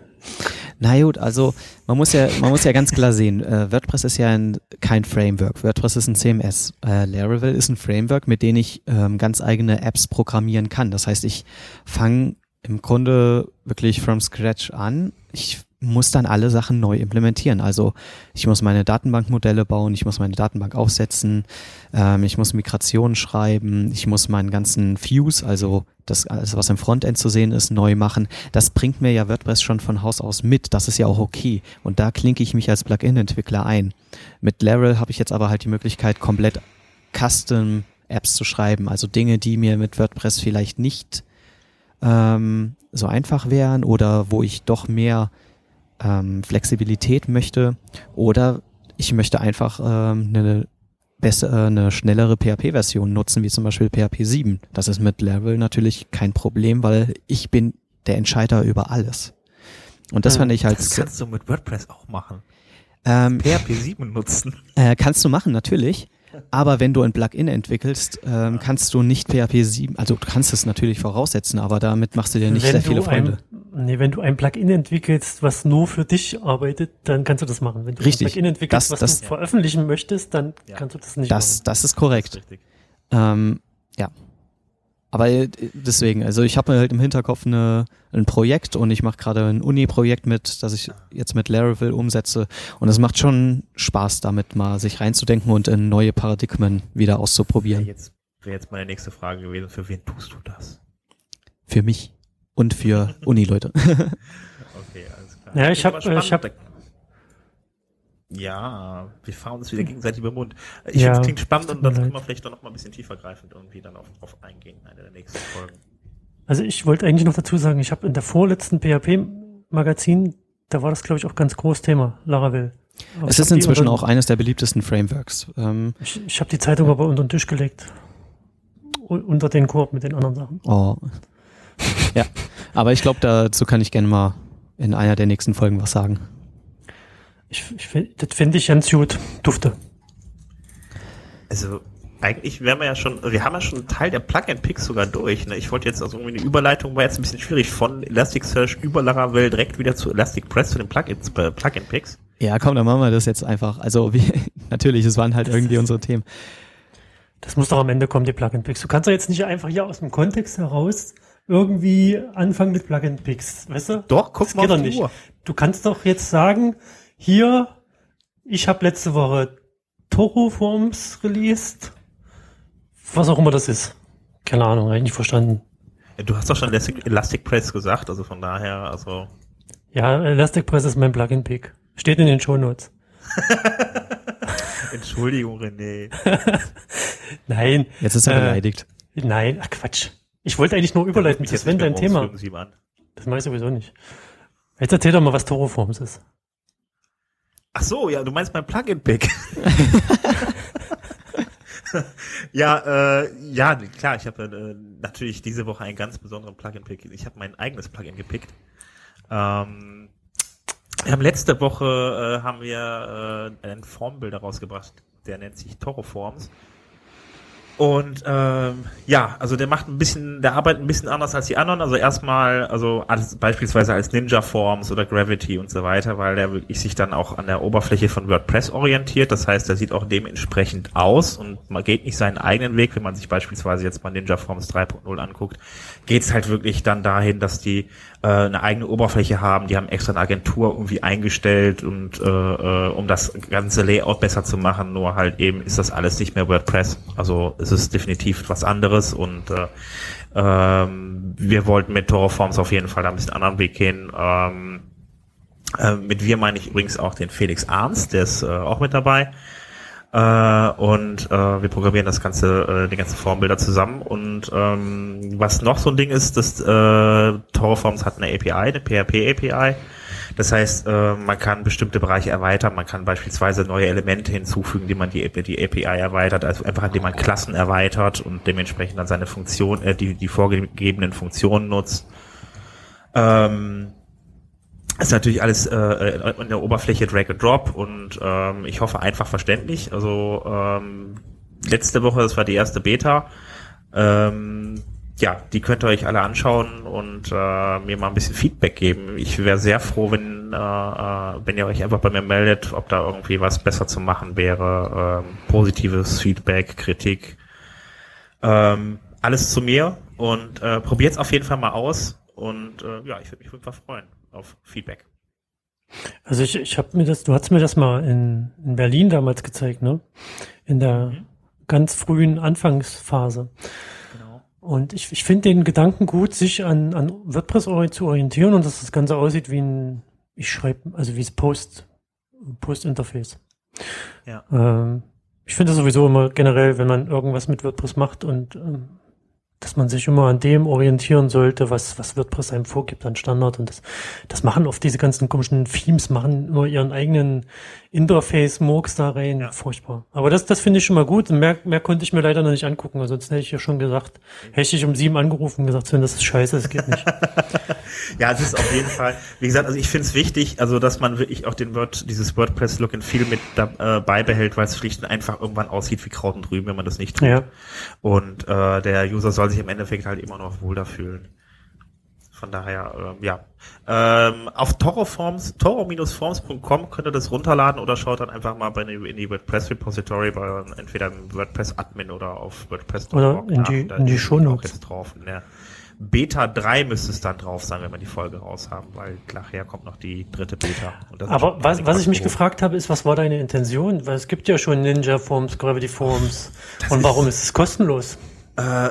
Na gut, also man muss ja, man muss ja ganz klar sehen, äh, WordPress ist ja ein, kein Framework. WordPress ist ein CMS. Äh, Laravel ist ein Framework, mit dem ich ähm, ganz eigene Apps programmieren kann. Das heißt, ich fange im Grunde wirklich from scratch an. Ich muss dann alle Sachen neu implementieren. Also ich muss meine Datenbankmodelle bauen, ich muss meine Datenbank aufsetzen, ähm, ich muss Migrationen schreiben, ich muss meinen ganzen Views, also das alles, was im Frontend zu sehen ist, neu machen. Das bringt mir ja WordPress schon von Haus aus mit. Das ist ja auch okay. Und da klinke ich mich als Plugin-Entwickler ein. Mit Laravel habe ich jetzt aber halt die Möglichkeit, komplett Custom Apps zu schreiben, also Dinge, die mir mit WordPress vielleicht nicht ähm, so einfach wären oder wo ich doch mehr ähm, Flexibilität möchte oder ich möchte einfach ähm, eine bessere, eine schnellere PHP-Version nutzen, wie zum Beispiel PHP 7. Das ist mit Laravel natürlich kein Problem, weil ich bin der Entscheider über alles. Und das ja, fand ich halt. Das kannst du mit WordPress auch machen. Ähm, PHP 7 nutzen. Äh, kannst du machen, natürlich. Aber wenn du ein Plugin entwickelst, ähm, kannst du nicht PHP 7, also du kannst es natürlich voraussetzen, aber damit machst du dir nicht wenn sehr viele Freunde. Ein, nee, wenn du ein Plugin entwickelst, was nur für dich arbeitet, dann kannst du das machen. Wenn du richtig. ein Plugin entwickelst, das, was das, du veröffentlichen möchtest, dann ja. kannst du das nicht das, machen. Das ist korrekt. Das ist ähm, ja. Aber äh, deswegen, also ich habe halt im Hinterkopf eine, ein Projekt und ich mache gerade ein Uni-Projekt mit, das ich jetzt mit Laravel umsetze. Und es macht schon Spaß, damit mal sich reinzudenken und in neue Paradigmen wieder auszuprobieren. Ja, jetzt wäre jetzt meine nächste Frage gewesen, für wen tust du das? Für mich und für Uni-Leute. okay, alles klar. Ja, ich habe ich ja, wir fahren uns wieder gegenseitig über den Mund. Ich ja, finde es klingt spannend und dann können wir vielleicht doch noch mal ein bisschen tiefergreifend irgendwie dann auf, drauf eingehen in einer der nächsten Folgen. Also ich wollte eigentlich noch dazu sagen, ich habe in der vorletzten PHP-Magazin, da war das glaube ich auch ganz groß Thema, Laravel. Aber Es ist inzwischen auch eines der beliebtesten Frameworks. Ähm, Ich, ich habe die Zeitung aber unter den Tisch gelegt. U unter den Korb mit den anderen Sachen. oh. Ja, aber ich glaube, dazu kann ich gerne mal in einer der nächsten Folgen was sagen. Ich, ich, das finde ich ganz gut. Dufte. Also eigentlich wären wir ja schon, wir haben ja schon einen Teil der Plug-and-Picks sogar durch. Ne? Ich wollte jetzt also irgendwie eine Überleitung, war jetzt ein bisschen schwierig, von Elasticsearch über Laravel direkt wieder zu Elastic Press zu den Plugins, äh, Plug-and-Picks. Ja, komm, dann machen wir das jetzt einfach. Also wie, natürlich, es waren halt irgendwie unsere Themen. Das muss doch am Ende kommen, die Plug-and-Picks. Du kannst doch jetzt nicht einfach hier aus dem Kontext heraus irgendwie anfangen mit Plug-and-Picks, weißt du? Doch, guck Das mal geht auf doch die nicht. Uhr. Du kannst doch jetzt sagen, hier, ich habe letzte Woche Toro-Forms released. Was auch immer das ist. Keine Ahnung, hab ich nicht verstanden. Ja, Du hast doch schon Elastic, Elastic Press gesagt, also von daher, also Ja, Elastic Press ist mein Plugin-Pick. Steht in den Shownotes. Entschuldigung, René. Nein. Jetzt ist er Äh, beleidigt. Nein, ach Quatsch. Ich wollte eigentlich nur überleiten. Das wäre dein Thema. Das mache ich sowieso nicht. Jetzt erzähl doch mal, was Toro-Forms ist. Ach so, ja, du meinst mein Plugin-Pick. ja, äh, ja, ja, ich habe äh, natürlich diese Woche einen ganz besonderen Plugin-Pick. Ich habe mein eigenes Plugin gepickt. Ähm, wir haben letzte Woche äh, haben wir äh, einen Formbilder rausgebracht, der nennt sich Toro Forms. Und ähm, ja, also der macht ein bisschen, der arbeitet ein bisschen anders als die anderen. Also erstmal, also als, beispielsweise als Ninja Forms oder Gravity und so weiter, weil der wirklich sich dann auch an der Oberfläche von WordPress orientiert. Das heißt, der sieht auch dementsprechend aus und man geht nicht seinen eigenen Weg. Wenn man sich beispielsweise jetzt mal Ninja Forms 3.0 anguckt, geht's halt wirklich dann dahin, dass die äh, eine eigene Oberfläche haben. Die haben extra eine Agentur irgendwie eingestellt und äh, äh, um das ganze Layout besser zu machen. Nur halt eben ist das alles nicht mehr WordPress. Also es ist definitiv was anderes und äh, ähm, wir wollten mit Toro Forms auf jeden Fall da ein bisschen anderen Weg gehen. Ähm, äh, mit wir meine ich übrigens auch den Felix Arns, der ist äh, auch mit dabei. Äh, und äh, wir programmieren das ganze, äh, die ganzen Formbilder zusammen. Und ähm, was noch so ein Ding ist, dass äh, Torforms hat eine API, eine PHP-API. Das heißt, äh, man kann bestimmte Bereiche erweitern. Man kann beispielsweise neue Elemente hinzufügen, die man die, die API erweitert, also einfach indem man Klassen erweitert und dementsprechend dann seine Funktion, äh, die, die vorgegebenen Funktionen nutzt. Ähm, ist natürlich alles äh, in der Oberfläche Drag and Drop und ähm, ich hoffe einfach verständlich. Also ähm, letzte Woche, das war die erste Beta. Ähm, ja, die könnt ihr euch alle anschauen und äh, mir mal ein bisschen Feedback geben. Ich wäre sehr froh, wenn, äh, äh, wenn ihr euch einfach bei mir meldet, ob da irgendwie was besser zu machen wäre. Ähm, positives Feedback, Kritik. Ähm, alles zu mir und äh, probiert's auf jeden Fall mal aus. Und äh, ja, ich würde mich wirklich freuen auf Feedback. Also ich, ich habe mir das, du hast mir das mal in, in Berlin damals gezeigt, ne? In der Mhm. ganz frühen Anfangsphase. Genau. Und ich, ich finde den Gedanken gut, sich an, an WordPress zu orientieren und dass das Ganze aussieht wie ein, ich schreibe, also wie es Post, Post-Interface. Ja. Ähm, ich finde das sowieso immer generell, wenn man irgendwas mit WordPress macht und ähm, dass man sich immer an dem orientieren sollte, was, was WordPress einem vorgibt an Standard. Und das, das machen oft diese ganzen komischen Themes, machen immer ihren eigenen Interface-Murks da rein. Ja. Furchtbar. Aber das, das finde ich schon mal gut. Und mehr, mehr konnte ich mir leider noch nicht angucken. Ansonsten hätte ich ja schon gesagt, hätte ich um sieben angerufen und gesagt, das ist scheiße, das geht nicht. Ja, es ist auf jeden Fall, wie gesagt, also ich finde es wichtig, also dass man wirklich auch den Word, dieses WordPress Look and Feel mit da, äh, beibehält, weil es schlicht und einfach irgendwann aussieht wie Kraut und Rüben, wenn man das nicht tut. ja. Und äh, der User soll sich im Endeffekt halt immer noch wohl da fühlen. Von daher, ähm, ja. Ähm, auf Toro-Forms, toro-forms.com könnt ihr das runterladen oder schaut dann einfach mal bei in die WordPress Repository bei entweder im WordPress Admin oder auf WordPress. Oder in die- Da in die Shownotes. drauf. In der Beta 3 müsste es dann drauf sein, wenn wir die Folge raus haben, weil nachher kommt noch die dritte Beta. Aber was, was ich mich gefragt habe, ist, was war deine Intention? Weil es gibt ja schon Ninja Forms, Gravity Forms. Das Und ist- warum ist es kostenlos? Äh,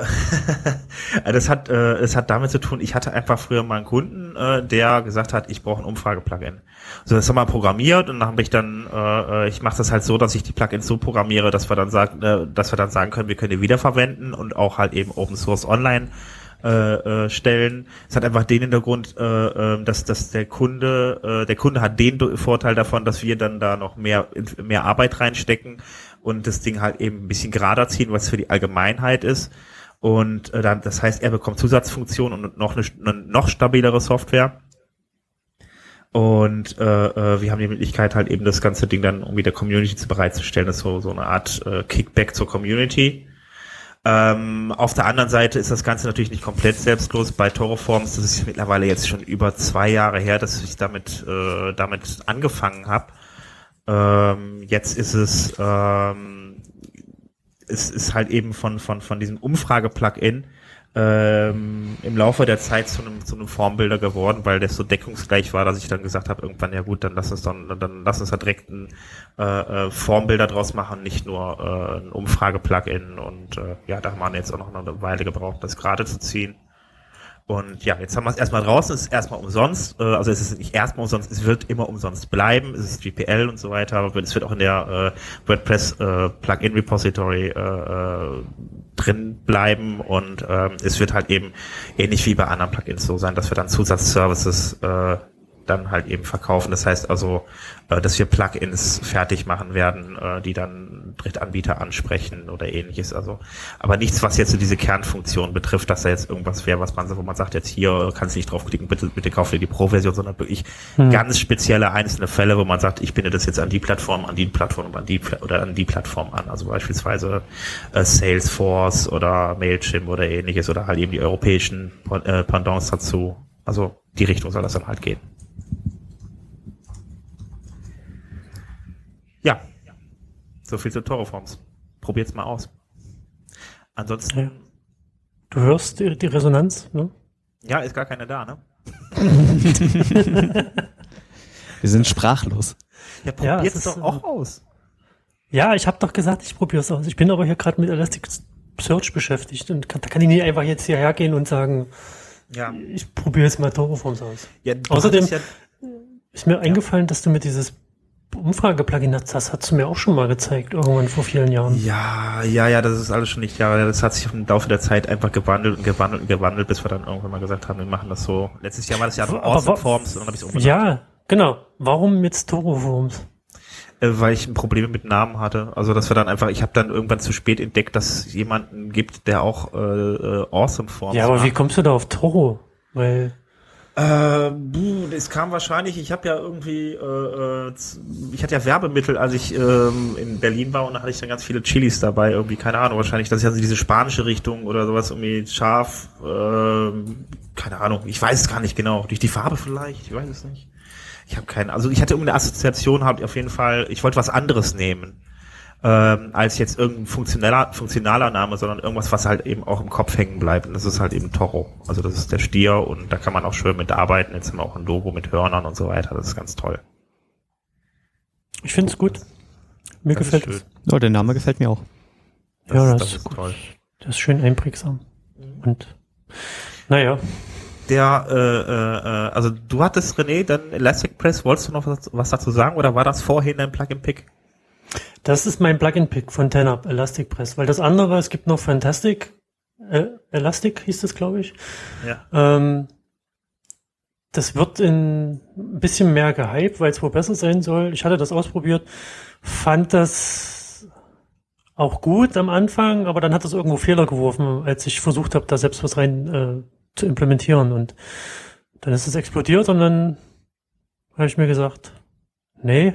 das hat, äh, es hat damit zu tun, ich hatte einfach früher mal einen Kunden, äh, der gesagt hat, ich brauche ein Umfrage-Plugin. So, das haben wir programmiert und dann habe ich dann, äh, äh, ich mache das halt so, dass ich die Plugins so programmiere, dass wir dann sagen, äh, dass wir dann sagen können, wir können die wiederverwenden und auch halt eben Open Source online äh, stellen. Es hat einfach den Hintergrund, äh, äh, dass, dass der Kunde, äh, der Kunde hat den Vorteil davon, dass wir dann da noch mehr, mehr Arbeit reinstecken und das Ding halt eben ein bisschen gerader ziehen, was für die Allgemeinheit ist. Und äh, dann, das heißt, er bekommt Zusatzfunktionen und noch eine, eine noch stabilere Software. Und äh, äh, wir haben die Möglichkeit, halt eben das ganze Ding dann irgendwie der Community zu bereitzustellen. Das ist so, so eine Art äh, Kickback zur Community. Ähm, auf der anderen Seite ist das Ganze natürlich nicht komplett selbstlos. Bei Toroforms, das ist mittlerweile jetzt schon über zwei Jahre her, dass ich damit, äh, damit angefangen habe. Ähm, jetzt ist es, ähm, es ist halt eben von, von, von diesem Umfrage-Plugin ähm, im Laufe der Zeit zu einem, zu einem Formbilder geworden, weil das so deckungsgleich war, dass ich dann gesagt habe, irgendwann, ja gut, dann lass uns dann, dann lass uns da direkt ein äh, äh, Formbilder draus machen, nicht nur äh, ein Umfrage-Plugin und äh, ja, da haben wir jetzt auch noch eine Weile gebraucht, das gerade zu ziehen. Und ja, jetzt haben wir es erstmal draußen, es ist erstmal umsonst, äh, also es ist nicht erstmal umsonst, es wird immer umsonst bleiben, es ist GPL und so weiter, es wird auch in der äh, WordPress äh, Plugin Repository äh, äh, drin bleiben. Und ähm, es wird halt eben ähnlich wie bei anderen Plugins so sein, dass wir dann Zusatzservices äh, dann halt eben verkaufen. Das heißt also, äh, dass wir Plugins fertig machen werden, äh, die dann Drittanbieter ansprechen oder ähnliches. Also, aber nichts, was jetzt so diese Kernfunktion betrifft, dass da jetzt irgendwas wäre, was man, wo man sagt, jetzt hier kannst du nicht draufklicken, bitte, bitte kauf dir die Pro-Version, sondern wirklich hm. ganz spezielle einzelne Fälle, wo man sagt, ich binde das jetzt an die Plattform, an die Plattform, an die oder an die Plattform an. Also beispielsweise äh, Salesforce oder Mailchimp oder ähnliches oder halt eben die europäischen äh, Pendants dazu. Also die Richtung soll das dann halt gehen. Ja, so viel zu Toroforms. Probiert's mal aus. Ansonsten. Ja. Du hörst die, die Resonanz, ne? Ja, ist gar keine da, ne? Wir sind sprachlos. Ja, probiert's ja, doch auch aus. Ja, ich habe doch gesagt, ich probiere es aus. Ich bin aber hier gerade mit Elasticsearch beschäftigt und kann, da kann ich nicht einfach jetzt hierher gehen und sagen, ja. ich probiere jetzt mal Toroforms aus. Ja, Außerdem ja, ist mir eingefallen, dass du mit dieses Umfrage-Plugin, das hast du mir auch schon mal gezeigt, irgendwann vor vielen Jahren. Ja, ja, ja, das ist alles schon nicht Jahre. Das hat sich im Laufe der Zeit einfach gewandelt und gewandelt und gewandelt, bis wir dann irgendwann mal gesagt haben, wir machen das so. Letztes Jahr war das ja noch Awesome Forms und dann habe ich es umbenannt. Ja, genau. Warum mit Toro Forms? Äh, weil ich Probleme mit Namen hatte. Also dass wir dann einfach, ich habe dann irgendwann zu spät entdeckt, dass es jemanden gibt, der auch äh, äh Awesome Forms Ja, aber macht. wie kommst du da auf Toro? Weil äh, es kam wahrscheinlich, ich habe ja irgendwie, äh, äh ich hatte ja Werbemittel, als ich ähm, in Berlin war und da hatte ich dann ganz viele Chilis dabei, irgendwie, keine Ahnung, wahrscheinlich, das ist ja so diese spanische Richtung oder sowas, irgendwie scharf, äh, keine Ahnung, ich weiß es gar nicht genau, durch die Farbe vielleicht, ich weiß es nicht. Ich habe keine, also ich hatte irgendeine Assoziation, habe auf jeden Fall, ich wollte was anderes nehmen ähm, als jetzt irgendein funktionaler, funktionaler Name, sondern irgendwas, was halt eben auch im Kopf hängen bleibt. Und das ist halt eben Toro. Also das ist der Stier und da kann man auch schön mit arbeiten. Jetzt haben wir auch ein Logo mit Hörnern und so weiter. Das ist ganz toll. Ich finde es gut. Mir das gefällt es. Oh, der Name gefällt mir auch. Das, ja, das, das ist, ist toll. Das ist schön einprägsam. Und naja. Der, äh, äh, also du hattest René, dann Elastic Press, wolltest du noch was, was dazu sagen oder war das vorhin dein Plugin-Pick? Das ist mein Plugin-Pick von TenUp, Elastic Press, weil das andere, es gibt noch Fantastic, äh, Elastic hieß das, glaube ich. Ja. Ähm, das wird in ein bisschen mehr gehypt, weil es wohl besser sein soll. Ich hatte das ausprobiert, fand das auch gut am Anfang, aber dann hat das irgendwo Fehler geworfen, als ich versucht habe, da selbst was rein äh, zu implementieren. Und dann ist es explodiert und dann habe ich mir gesagt, nee,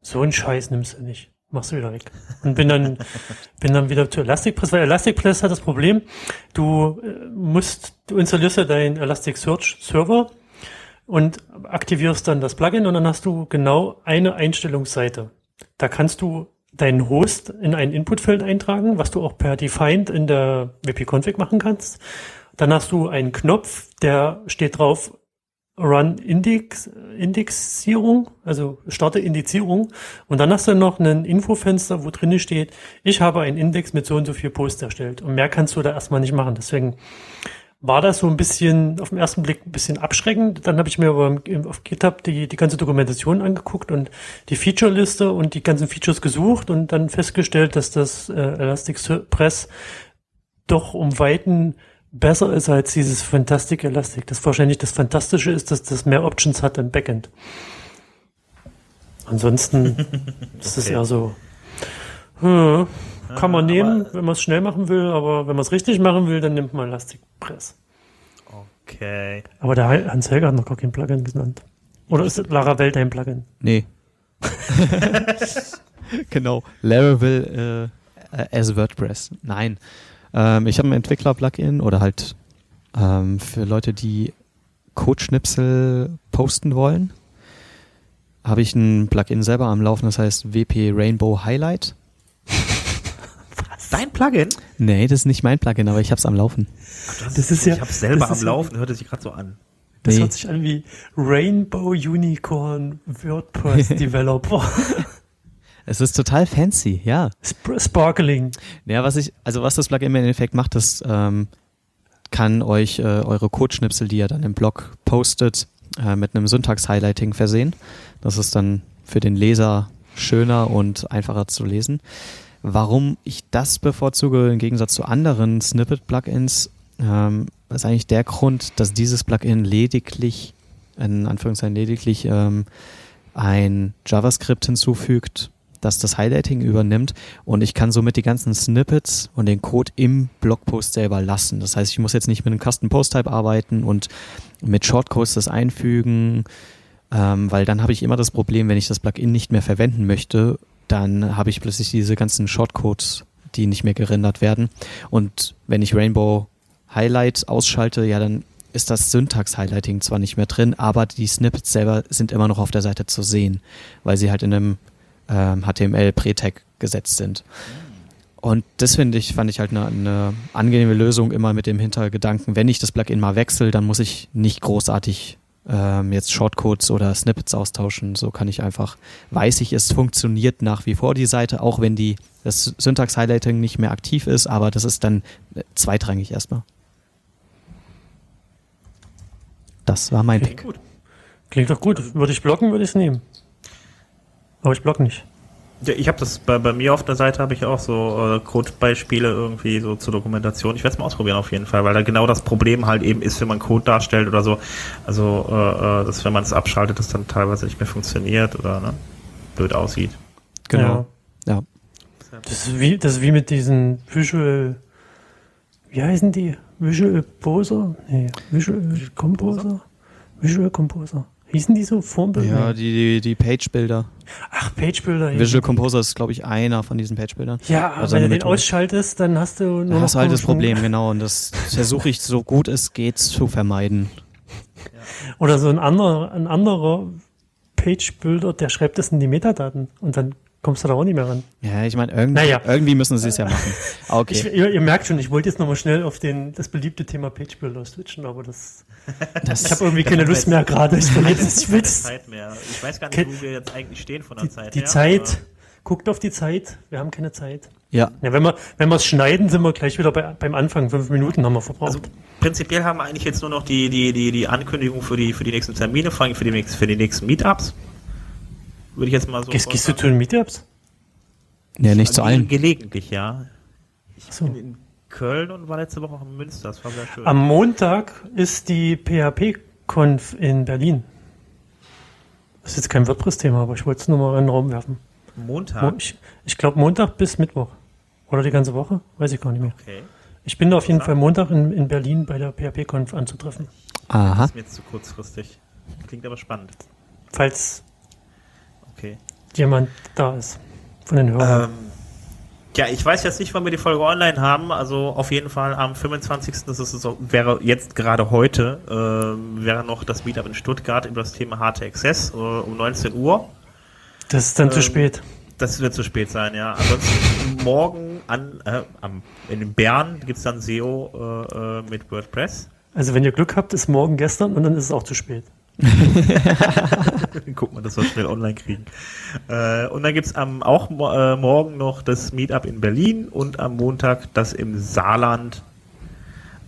so ein Scheiß nimmst du nicht. Machst du wieder weg. Und bin dann, bin dann wieder zu Elasticpress, weil Elasticpress hat das Problem, du äh, musst, du installierst ja deinen Elasticsearch Server und aktivierst dann das Plugin und dann hast du genau eine Einstellungsseite. Da kannst du deinen Host in ein Inputfeld eintragen, was du auch per Defined in der wp-config machen kannst. Dann hast du einen Knopf, der steht drauf Run Index, Indexierung, also starte Indizierung und dann hast du noch ein Infofenster, wo drin steht, ich habe einen Index mit so und so viel Posts erstellt und mehr kannst du da erstmal nicht machen. Deswegen war das so ein bisschen auf den ersten Blick ein bisschen abschreckend. Dann habe ich mir aber auf GitHub die, die ganze Dokumentation angeguckt und die Feature-Liste und die ganzen Features gesucht und dann festgestellt, dass das äh, Elasticpress doch um Weiten besser ist als dieses Fantastic Elastic. Das wahrscheinlich das Fantastische ist, dass das mehr Options hat im Backend. Ansonsten ist es Okay. eher so. Hm, kann man Ah, nehmen, aber- wenn man es schnell machen will, aber wenn man es richtig machen will, dann nimmt man Elastic Press. Okay. Aber der Hans Helger hat noch gar kein Plugin genannt. Oder ist Laravel dein Plugin? Nee. genau. Laravel äh, äh, as WordPress. Nein. Ähm, ich habe ein Entwickler-Plugin oder halt ähm, für Leute, die Codeschnipsel posten wollen, habe ich ein Plugin selber am Laufen, das heißt WP Rainbow Highlight. Dein Plugin? Nee, das ist nicht mein Plugin, aber ich habe es am Laufen. Das ist ja- Ich hab's selber das am Laufen, hörte sich gerade so an. Das Nee. hört sich an wie Rainbow Unicorn WordPress Developer. Es ist total fancy, ja. Sp Sparkling. Ja, was ich, also was das Plugin im Endeffekt macht, das ähm, kann euch äh, eure Codeschnipsel, die ihr dann im Blog postet, äh, mit einem Syntax-Highlighting versehen. Das ist dann für den Leser schöner und einfacher zu lesen. Warum ich das bevorzuge im Gegensatz zu anderen Snippet-Plugins, ähm, ist eigentlich der Grund, dass dieses Plugin lediglich, in Anführungszeichen lediglich, ähm, ein JavaScript hinzufügt, das das Highlighting übernimmt und ich kann somit die ganzen Snippets und den Code im Blogpost selber lassen. Das heißt, ich muss jetzt nicht mit einem Custom Post Type arbeiten und mit Shortcodes das einfügen, ähm, weil dann habe ich immer das Problem, wenn ich das Plugin nicht mehr verwenden möchte, dann habe ich plötzlich diese ganzen Shortcodes, die nicht mehr gerendert werden. Und wenn ich Rainbow Highlight ausschalte, ja, dann ist das Syntax-Highlighting zwar nicht mehr drin, aber die Snippets selber sind immer noch auf der Seite zu sehen, weil sie halt in einem ähm, HTML-Pre-Tag gesetzt sind. Und das finde ich, fand ich halt eine, eine angenehme Lösung immer mit dem Hintergedanken, wenn ich das Plugin mal wechsle, dann muss ich nicht großartig ähm, jetzt Shortcodes oder Snippets austauschen. So kann ich einfach, weiß ich, es funktioniert nach wie vor die Seite, auch wenn die das Syntax-Highlighting nicht mehr aktiv ist, aber das ist dann äh, zweitrangig erstmal. Das war mein Pick. Gut. Klingt doch gut. Würde ich blocken, würde ich es nehmen. Aber ich block nicht. Ja, ich habe das bei, bei mir auf der Seite habe ich auch so äh, Codebeispiele irgendwie so zur Dokumentation. Ich werde es mal ausprobieren auf jeden Fall, weil da genau das Problem halt eben ist, wenn man Code darstellt oder so. Also, äh, äh, dass wenn man es abschaltet, das dann teilweise nicht mehr funktioniert oder ne, blöd aussieht. Genau. Ja. Das ist wie, das ist wie mit diesen Visual, wie heißen die? Visual Poser? Nee, Visual Composer? Visual Composer. Hießen die so? Formbilder? Ja, die, die, die Page-Bilder. Ach, Pagebilder. ja. Visual Composer ist, glaube ich, einer von diesen Page-Bildern. Ja, Also wenn du den ausschaltest, dann hast du nur noch hast du halt das Problem, genau. Und das versuche ich so gut es geht zu vermeiden. Oder so ein anderer, ein anderer Page-Builder, der schreibt das in die Metadaten und dann kommst du da auch nicht mehr ran. Ja, ich meine, irgendwie, Naja. irgendwie müssen sie es ja machen. Ah, Ich, Okay. ihr, ihr merkt schon, ich wollte jetzt nochmal schnell auf den, das beliebte Thema Page-Builder switchen, aber das, Das, ich habe irgendwie keine Lust mehr gerade. Ich will jetzt, ich Zeit mehr. Weiß gar nicht, wo wir jetzt eigentlich stehen von der die, Zeit die her. Zeit, guckt auf die Zeit, wir haben keine Zeit. ja, Ja, wenn wir, wenn wir es schneiden, sind wir gleich wieder bei, beim Anfang. Fünf Minuten haben wir verbraucht. Also prinzipiell haben wir eigentlich jetzt nur noch die, die, die, die Ankündigung für die, für die nächsten Termine, vor allem für die, nächsten- für die nächsten Meetups. Würde ich jetzt mal so. gehst, gehst du zu den Meetups? ja, nicht zu Ge- allen. Gelegentlich, ja. Ich So. bin in Köln und war letzte Woche auch in Münster. Das war sehr schön. Am Montag ist die PHP-Conf in Berlin. Das ist jetzt kein WordPress-Thema, aber ich wollte es nur mal in den Raum werfen. Montag. Mo- Ich, ich glaube Montag bis Mittwoch. Oder die ganze Woche? Weiß ich gar nicht mehr. Okay. Ich bin da auf jeden Fall Montag in, in Berlin bei der PHP-Conf anzutreffen. Aha. Das ist mir jetzt zu kurzfristig. Klingt aber spannend. Falls Okay. jemand da ist. Von den Hörern. Ähm, ja, ich weiß jetzt nicht, wann wir die Folge online haben. Also auf jeden Fall am 25. Das ist so, wäre jetzt gerade heute, ähm, wäre noch das Meetup in Stuttgart über das Thema Hard Access äh, um 19 Uhr. das ist dann zu ähm, spät. Das wird zu spät sein, ja. Ansonsten morgen an, äh, am, in Bern gibt's dann SEO äh, äh, mit WordPress. Also wenn ihr Glück habt, ist morgen gestern und dann ist es auch zu spät. Guck mal, dass wir schnell online kriegen. Äh, und dann gibt's am, auch äh, morgen noch das Meetup in Berlin und am Montag das im Saarland.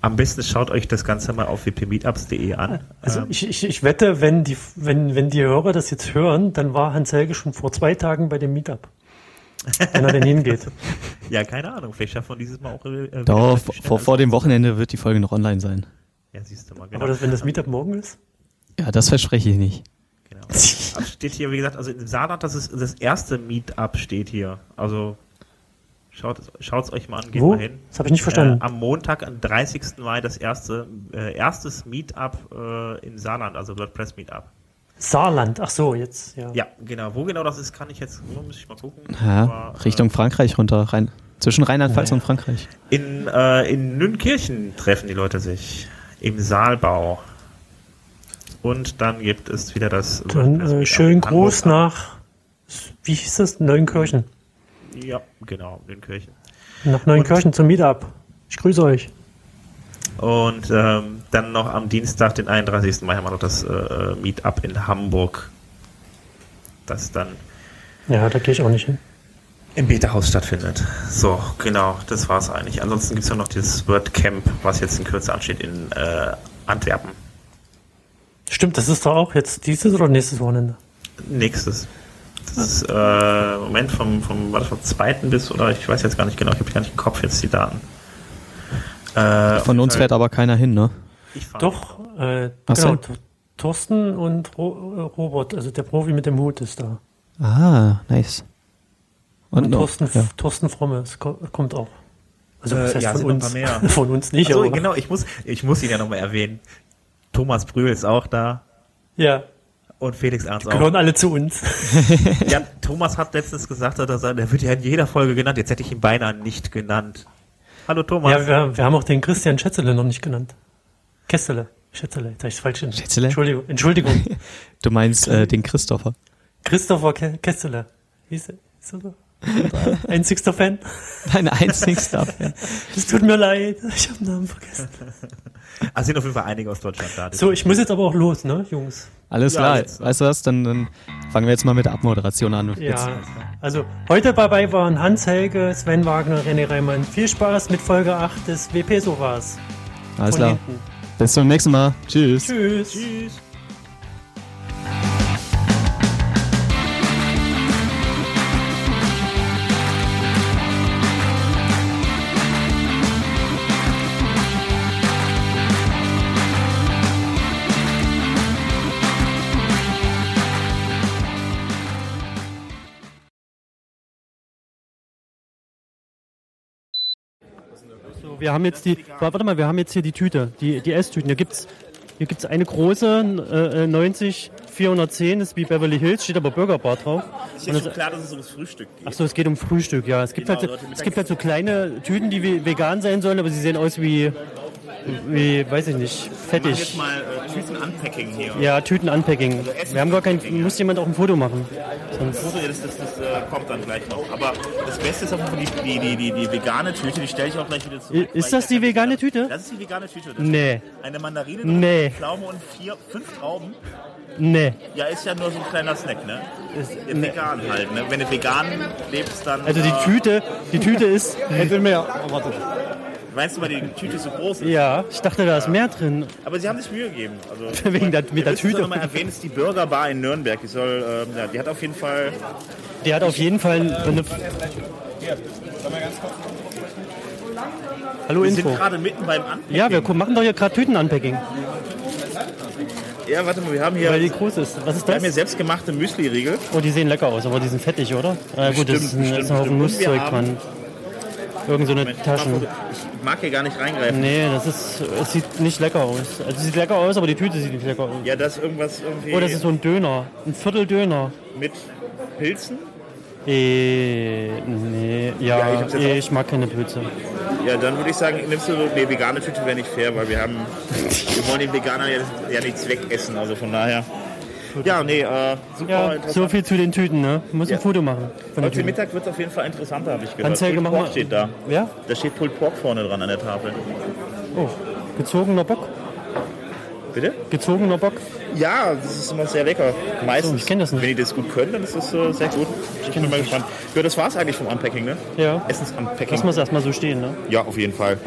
Am besten schaut euch das Ganze mal auf wpmeetups.de an. Also Ähm, ich, ich, ich wette, wenn die, wenn, wenn die Hörer das jetzt hören, dann war Hans Helge schon vor zwei Tagen bei dem Meetup. wenn er denn hingeht. Ja, keine Ahnung. Vielleicht schaffen wir dieses Mal auch. Äh, wieder Doch, vor, vor, dem Wochenende wird die Folge noch online sein. Ja, siehst du mal. Genau. Aber das, wenn das Meetup morgen ist? Ja, das verspreche ich nicht. genau. Also steht hier, wie gesagt, also im Saarland, das ist das erste Meetup steht hier. Also schaut es euch mal an, geht Wo? mal hin. Das habe ich nicht verstanden. Äh, am Montag, am 30. Mai, das erste äh, erstes Meetup äh, im Saarland, also WordPress Meetup. Saarland, ach so, jetzt, ja. Ja, genau. Wo genau das ist, kann ich jetzt, nur muss ich mal gucken. Ja, Aber, Richtung Frankreich runter, rein, zwischen Rheinland-Pfalz Naja. und Frankreich. Äh, in, äh, in Nünnkirchen treffen die Leute sich. Im Saalbau. Und dann gibt es wieder das Dann äh, schön groß nach, wie hieß das? Neunkirchen. Ja, genau, Nünnkirchen. Nach Neunkirchen zum Meetup. Ich grüße euch. Und ähm, dann noch am Dienstag, den 31. Mai, haben wir noch das äh, Meetup in Hamburg. Das dann Ja, da gehe ich auch nicht hin. im Beta-Haus stattfindet. So, genau, das war's eigentlich. Ansonsten gibt's ja noch dieses WordCamp, was jetzt in Kürze ansteht in äh, Antwerpen. Stimmt, das ist doch auch jetzt dieses oder nächstes Wochenende. Nächstes. Das ist, äh, Moment, vom, vom, war das vom zweiten bis, oder ich weiß jetzt gar nicht genau, ich habe gar nicht im Kopf jetzt die Daten. Äh, Von uns fährt aber keiner hin, ne? Doch, äh, genau, Thorsten und Ro äh, Robert, also der Profi mit dem Hut ist da. Ah, nice. Und, Und noch, Thorsten, ja. Thorsten Fromme kommt auch. Also Äh, was heißt ja, von uns? von uns nicht, aber genau, ich muss, ich muss ihn ja nochmal erwähnen. Thomas Brühl ist auch da ja, und Felix Ernst auch. gehören alle zu uns. Ja, Thomas hat letztens gesagt, dass er, der wird ja in jeder Folge genannt. Jetzt hätte ich ihn beinahe nicht genannt. Hallo Thomas. Ja, wir, wir haben auch den Christian Schätzele noch nicht genannt. Kessele. Schätzele, jetzt habe ich es falsch genannt. Schätzele? Entschuldigung, Entschuldigung. Du meinst äh, den Christopher. Christopher Ke Kessele. Hieß er, ist er so? Einzigster Fan. Dein einzigster Fan. Es tut mir leid, ich habe den Namen vergessen. Ah, sind auf jeden Fall einige aus Deutschland da. So, ich muss jetzt aber auch los, ne, Jungs? Alles Ja, klar. jetzt. Weißt du was? Dann, dann fangen wir jetzt mal mit der Abmoderation an. Jetzt. Ja, also heute dabei waren Hans Helge, Sven Wagner, René Reimann. Viel Spaß mit Folge 8 des WP-Sofas. Alles Von klar. hinten. Bis zum nächsten Mal. Tschüss. Tschüss. Tschüss. Wir haben jetzt die, warte mal, wir haben jetzt hier die Tüte, die, die Esstüten. Hier gibt's, hier gibt's eine große, äh, 90, 410, das ist wie Beverly Hills, steht aber Burger Bar drauf. Ist das, schon klar, dass es ums Frühstück geht. ach so, es geht um Frühstück, ja. Es gibt, Genau, halt, Leute, es gibt halt so kleine Tüten, die vegan sein sollen, aber sie sehen aus wie, wie, weiß ich nicht, Wir machen jetzt fettig. mal äh, Tüten-Unpacking hier. Ja, Tüten-Unpacking. Wir haben gar kein, muss jemand auch ein Foto machen. Sonst, Foto, das, das, das äh, kommt dann gleich noch. Aber das Beste ist auf jeden Fall die, die, die, die, vegane Tüte, die stelle ich auch gleich wieder zurück. Ist das die vegane Tüte? Das ist die vegane Tüte. Das nee, Eine Mandarine, Nee. eine Pflaume und vier, fünf Trauben. Nee. Ja, ist ja nur so ein kleiner Snack, ne? Ist, Ist vegan halt, ne? Wenn du vegan lebst, dann. Also die äh, Tüte, die Tüte ist, mehr. Warte. Meinst du, weil die Tüte so groß ist? ja, ich dachte, da ist mehr drin. Aber sie haben sich Mühe gegeben. Also, Wegen der, mit der Tüte. noch mal erwähnen, ist die Burger Bar in Nürnberg. Die soll, ähm, ja, die hat auf jeden Fall. Die hat auf jeden Fall eine. Hallo Wir sind Info. gerade mitten beim Anpacken. Ja, wir machen doch hier gerade Tüten-Unpacking, Ja, warte mal, wir haben hier, weil die wir groß ist. Was ist haben hier das? selbstgemachte Müsli-Riegel. Oh, die sehen lecker aus, aber die sind fettig, oder? Ja, gut, das ist ein, Bestimmt, ist ein Haufen wir Nusszeug dran. Irgend so eine Taschen. Ich mag hier gar nicht reingreifen. Nee, das ist, es sieht nicht lecker aus. Also es sieht lecker aus, aber die Tüte sieht nicht lecker aus. Ja, das ist irgendwas irgendwie Oh, das ist so ein Döner. Ein Viertel Döner. mit Pilzen. Eh, nee, ja, Ja, ich eh, auch- ich mag keine Pilze. Ja, dann würde ich sagen, nimmst du nee, vegane Tüte wäre nicht fair, weil wir haben, wir wollen den Veganern ja, ja nichts wegessen, also von daher. Ja, nee, äh, super Ja, interessant. so viel zu den Tüten, ne? Muss Ja. ein Foto machen Heute. Mittag wird es auf jeden Fall interessanter, habe ich gehört. Hans-Helge, Pulled mach Pork mal- steht da. Ja? Da steht Pulled Pork vorne dran an der Tafel. Oh, gezogener Bock. Bitte? Gezogener Bock. Ja, das ist immer sehr lecker. Meistens, So, ich kenn das nicht. wenn die das gut können, dann ist das äh, sehr gut. Ich bin mal gespannt. Ja, das war's eigentlich vom Unpacking, ne? Ja. Essens-Unpacking. Lass mal es erstmal so stehen, ne? Ja, auf jeden Fall.